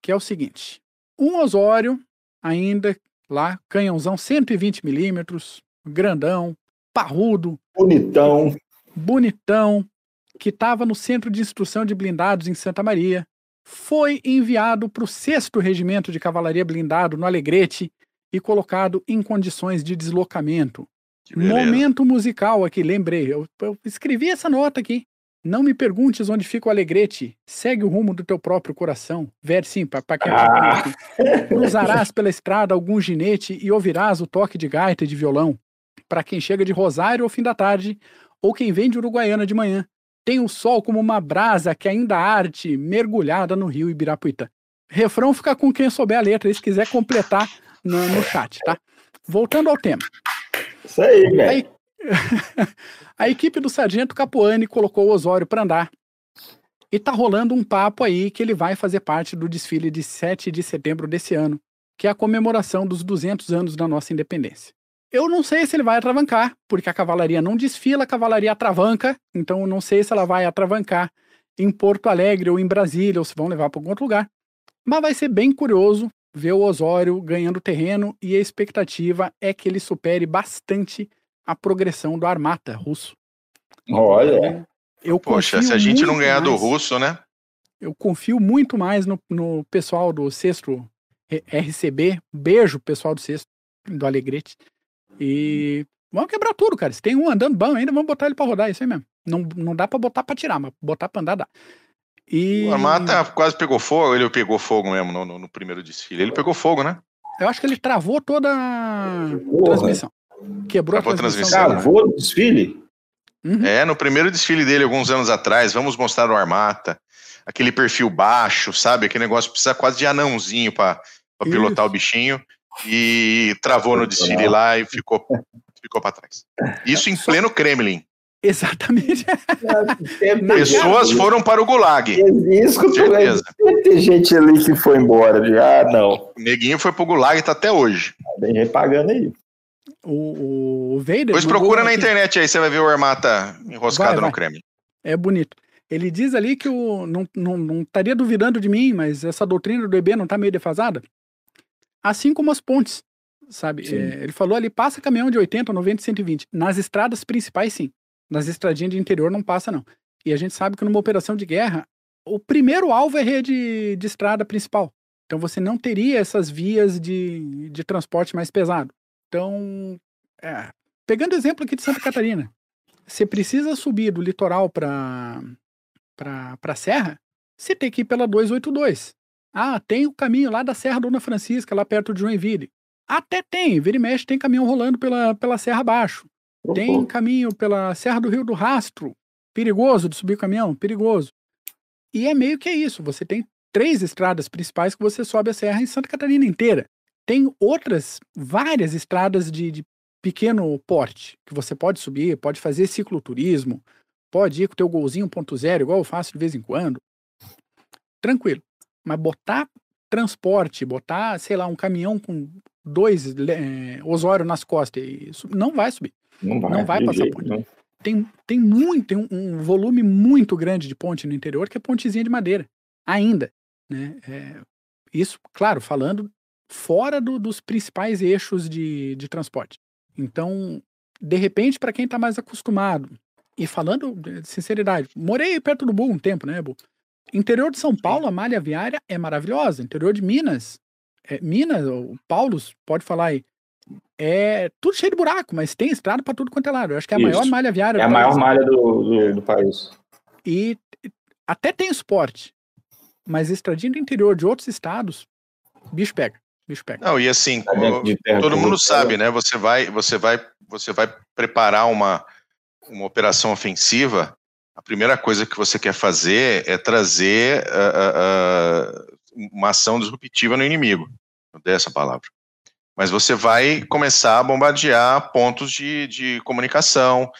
que é o seguinte: um Osório, ainda lá, canhãozão 120 milímetros, grandão, parrudo, bonitão, bonitão, que estava no Centro de Instrução de Blindados em Santa Maria, foi enviado para o 6 Regimento de Cavalaria Blindado no Alegrete e colocado em condições de deslocamento. Momento musical aqui, lembrei. Eu, eu, escrevi essa nota aqui. Não me perguntes onde fica o Alegrete. Segue o rumo do teu próprio coração. Ver sim, para quem ah. Cruzarás pela estrada algum ginete e ouvirás o toque de gaita e de violão. Para quem chega de Rosário ao fim da tarde, ou quem vem de Uruguaiana de manhã, tem o sol como uma brasa que ainda arde, mergulhada no rio Ibirapuitã. Refrão fica com quem souber a letra, se quiser completar no, no chat, tá? Voltando ao tema. Isso aí, velho. A equipe do Sargento Capuani colocou o Osório para andar. E tá rolando um papo aí que ele vai fazer parte do desfile de 7 de setembro desse ano, que é a comemoração dos 200 anos da nossa independência. Eu não sei se ele vai atravancar, porque a cavalaria não desfila, a cavalaria atravanca, então eu não sei se ela vai atravancar em Porto Alegre ou em Brasília, ou se vão levar para algum outro lugar. Mas vai ser bem curioso ver o Osório ganhando terreno e a expectativa é que ele supere bastante a progressão do Armata russo. Olha. Eu Poxa, se a gente não ganhar mais, do russo, né? Eu confio muito mais no, no pessoal do sexto RCB. Beijo, pessoal do sexto, do Alegrete. E vamos quebrar tudo, cara. Se tem um andando bom ainda, vamos botar ele para rodar, isso aí mesmo. Não, não dá para botar para tirar, mas botar para andar dá. E O Armata quase pegou fogo, ele pegou fogo mesmo no, no- no primeiro desfile. Ele pegou fogo, né? eu acho que ele travou toda a Porra. transmissão. Quebrou a transmissão. dele. Travou no desfile? Uhum. É, no primeiro desfile dele, alguns anos atrás, vamos mostrar o Armata. Aquele perfil baixo, sabe? Aquele negócio que precisa quase de anãozinho pra, pra pilotar o bichinho. E travou no desfile lá e ficou, ficou pra trás. Isso em pleno Kremlin. Exatamente. Pessoas foram para o Gulag. Isso que Certeza. Ter gente ali que foi embora. De, ah, não. O neguinho foi pro Gulag e tá até hoje. Tem gente pagando aí. O, o Vader. Depois no procura na aqui- internet aí, você vai ver o Armata enroscado Vai, no vai. Kremlin. É bonito. Ele diz ali que o, não, não, não estaria duvidando de mim, mas essa doutrina do EB não está meio defasada. Assim como as pontes, sabe? É, ele falou ali, passa caminhão de 80, 90, 120. Nas estradas principais, sim. Nas estradinhas de interior não passa, não. E a gente sabe que numa operação de guerra, o primeiro alvo é rede de estrada principal. Então você não teria essas vias de, de transporte mais pesado. Então, é, pegando o exemplo aqui de Santa Catarina, você precisa subir do litoral para para a serra, você tem que ir pela 282. Ah, tem o caminho lá da Serra Dona Francisca, lá perto de Joinville. Até tem, vira e mexe, tem caminhão rolando pela, pela serra abaixo. Tem caminho pela Serra do Rio do Rastro. Perigoso de subir o caminhão, perigoso. E é meio que é isso. Você tem três estradas principais que você sobe a serra em Santa Catarina inteira. Tem outras, várias estradas de, de pequeno porte que você pode subir, pode fazer cicloturismo, pode ir com o teu golzinho 1.0, igual eu faço de vez em quando. Tranquilo. Mas botar transporte, botar, sei lá, um caminhão com dois eh, Osório nas costas, isso não vai subir. Não vai, Não vai passar jeito ponte. Tem, tem muito, tem um, um volume muito grande de ponte no interior, que é pontezinha de madeira. Ainda. Né? É, isso, claro, falando fora do- dos principais eixos de, de transporte. Então, de repente, para quem está mais acostumado, e falando de sinceridade, morei perto do Bull um tempo, né, Bu? Interior de São Paulo, a malha viária é maravilhosa. Interior de Minas, é, Minas, o Paulos pode falar aí, é tudo cheio de buraco, mas tem estrada para tudo quanto é lado. Eu acho que é a Isso. maior malha viária É a maior país. malha do, do, do país. E até tem esporte, mas estradinha do interior de outros estados, bicho pega, pega. Não, e assim, Tá terra todo mundo sabe, né? Você vai, você vai, você vai preparar uma, uma operação ofensiva. A primeira coisa que você quer fazer é trazer ah, ah, uma ação disruptiva no inimigo. Não dei essa palavra. Mas você vai começar a bombardear pontos de, de comunicação,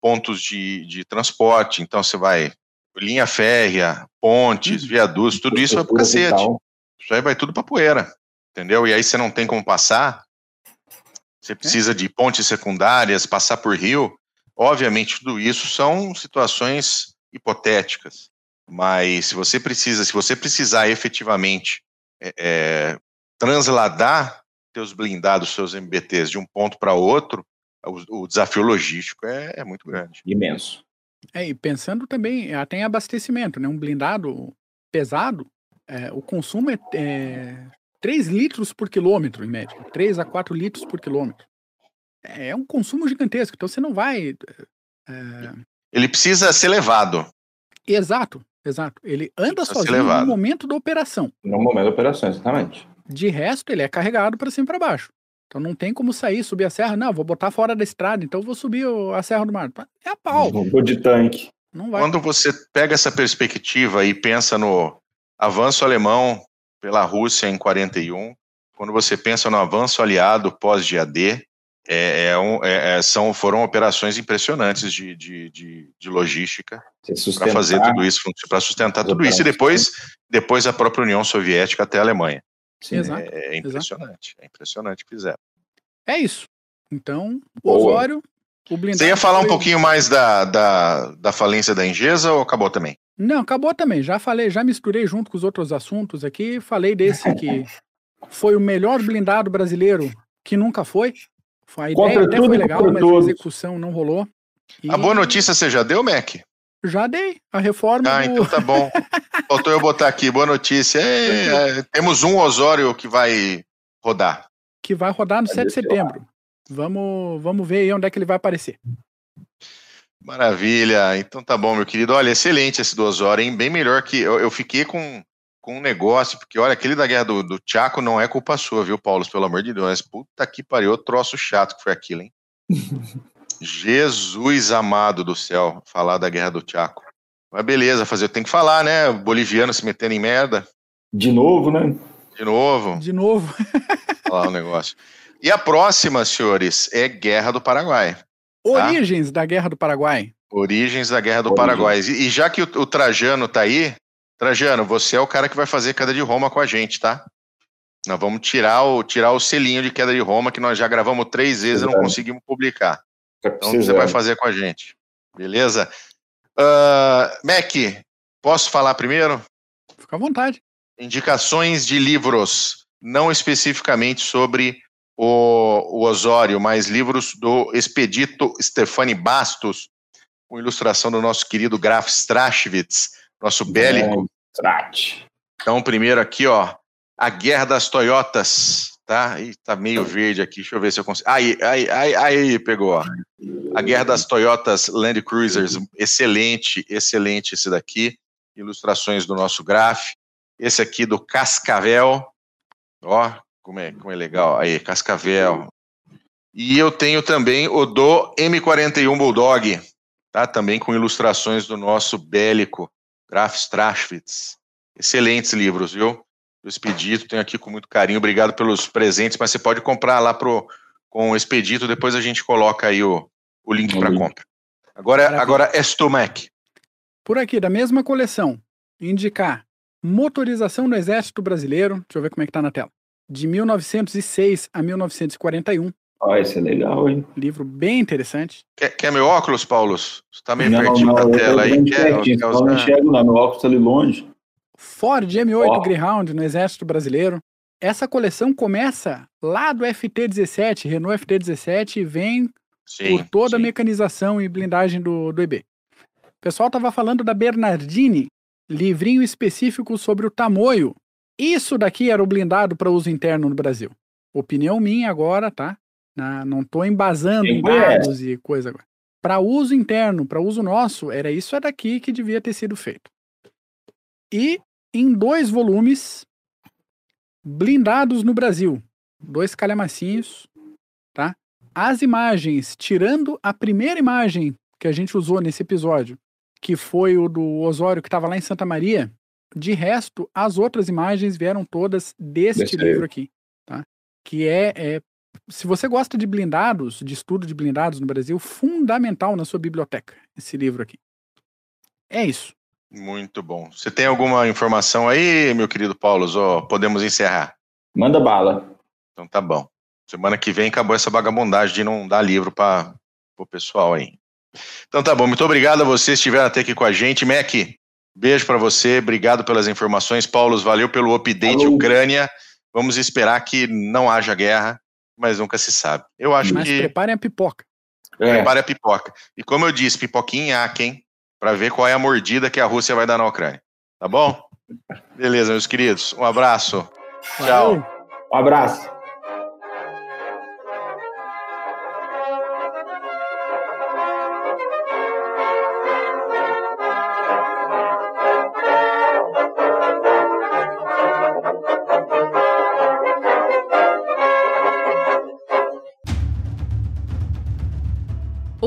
pontos de, de transporte. Então você vai linha férrea, pontes, viadutos, tudo isso vai pro Estrutura cacete. Isso aí vai tudo pra poeira, entendeu? E aí você não tem como passar, você precisa de pontes secundárias, passar por rio. Obviamente, tudo isso são situações hipotéticas, mas se você precisa, se você precisar efetivamente é, é, transladar seus blindados, seus MBTs de um ponto para outro, o, o desafio logístico é, é muito grande. Imenso. É, e pensando também até em abastecimento, né? Um blindado pesado, é, o consumo é, é 3 litros por quilômetro, em média. 3 a 4 litros por quilômetro. É um consumo gigantesco, então você não vai. é, Ele precisa ser levado. exato, exato. Ele anda sozinho no momento da operação. No momento da operação, exatamente. De resto, ele é carregado para cima e para baixo. Então não tem como sair, subir a serra. Não, vou botar fora da estrada, então vou subir a Serra do Mar. É a pau. Vou de tanque. Não vai. Quando você pega essa perspectiva e pensa no avanço alemão pela Rússia em 41, quando você pensa no avanço aliado pós-GAD, é, é um- é- é- são, foram operações impressionantes de, de, de, de logística para sustentar. fazer tudo isso, para sustentar tudo isso, e depois, depois a própria União Soviética até a Alemanha. Sim. Exato. É, é impressionante, é impressionante o que fizeram. É isso. Então. Osório, o blindado. Você ia falar um pouquinho mais da, da, da falência da Ingesa ou acabou também? Não, acabou também. Já falei, já misturei junto com os outros assuntos aqui. Falei desse que foi o melhor blindado brasileiro que nunca foi. Foi- A Contra ideia até tudo foi legal, contra mas a todos. execução não rolou. E A boa notícia você já deu, Mac? Já dei. A reforma Ah, do... então tá bom. Faltou eu botar aqui, boa notícia. É, é, temos um Osório que vai rodar. que vai rodar no Vai 7 de setembro. Vamos, vamos ver aí onde é que ele vai aparecer. Maravilha. Então tá bom, meu querido. Olha, excelente esse duas horas, hein? Bem melhor que. Eu, eu fiquei com, com um negócio, porque olha, aquele da guerra do, do Chaco não é culpa sua, viu, Paulo? Pelo amor de Deus. Puta que pariu, troço chato que foi aquilo, hein? Jesus amado do céu, falar da guerra do Chaco. Mas beleza, fazer, tem que falar, né? Boliviano se metendo em merda. De novo, né? De novo. De novo. Olha lá o negócio. E a próxima, senhores, é Guerra do Paraguai. Origens da Guerra do Paraguai. Origens da Guerra do Paraguai. E, e já que o, o, Trajano tá aí, Trajano, você é o cara que vai fazer queda de Roma com a gente, tá? Nós vamos tirar o, tirar o selinho de queda de Roma, que nós já gravamos três vezes e não conseguimos publicar. Tá então você vai fazer com a gente. Beleza? Uh, Mac, posso falar primeiro? Fica à vontade. Indicações de livros, não especificamente sobre o, o Osório, mas livros do Expedito Stefani Bastos, com ilustração do nosso querido Graf Strachwitz, nosso bélico. É, então, primeiro aqui, ó, A Guerra das Toyotas, tá? E tá meio verde aqui, deixa eu ver se eu consigo. Aí, aí, aí, aí, pegou, ó. A Guerra das Toyotas Land Cruisers, excelente, excelente esse daqui. Ilustrações do nosso Graf. Esse aqui do Cascavel, ó, como é, como é legal. Aí, Cascavel. E eu tenho também o do M41 Bulldog, tá? Também com ilustrações do nosso bélico, Graf Strachwitz. Excelentes livros, viu? O Expedito, tenho aqui com muito carinho. Obrigado pelos presentes, mas você pode comprar lá pro, com o Expedito, depois a gente coloca aí o, o link para compra. Agora, agora Estomec. Por aqui, da mesma coleção, indicar Motorização no Exército Brasileiro. Deixa eu ver como é que tá na tela de 1906 a 1941. Ó, oh, esse é legal, hein? Livro bem interessante. Quer, quer meu óculos, Paulo? Você tá meio não, pertinho não, da tela aí. Quer, quer usar? não enxergo não, meu óculos tá ali longe. Ford M8 oh. Greyhound no Exército Brasileiro. Essa coleção começa lá do FT-17, Renault FT-17, e vem sim, por toda sim. a mecanização e blindagem do, do EB. O pessoal tava falando da Bernardini, livrinho específico sobre o tamoio, isso daqui era o blindado para uso interno no Brasil. Opinião minha agora, tá? não estou embasando em dados e coisa agora. Para uso interno, para uso nosso, era isso é daqui que devia ter sido feito. E em dois volumes, blindados no Brasil. Dois calhamacinhos, tá? As imagens, tirando a primeira imagem que a gente usou nesse episódio, que foi o do Osório que estava lá em Santa Maria, de resto, as outras imagens vieram todas deste livro aqui, tá? Que é, é, se você gosta de blindados, de estudo de blindados no Brasil, fundamental na sua biblioteca, esse livro aqui. É isso. Muito bom. Você tem alguma informação aí, meu querido Paulo? Ou podemos encerrar? Manda bala. Então tá bom. Semana que vem acabou essa vagabundagem de não dar livro para o pessoal aí. Então tá bom, muito obrigado a vocês que estiveram até aqui com a gente. Mac, Beijo para você, obrigado pelas informações. Paulo, valeu pelo update Alô. Ucrânia. Vamos esperar que não haja guerra, mas nunca se sabe. Eu acho mas que. preparem a pipoca. É. Prepare a pipoca. E como eu disse, pipoquinha aqui, hein? Para ver qual é a mordida que a Rússia vai dar na Ucrânia. Tá bom? Beleza, meus queridos. Um abraço. Tchau. Um abraço.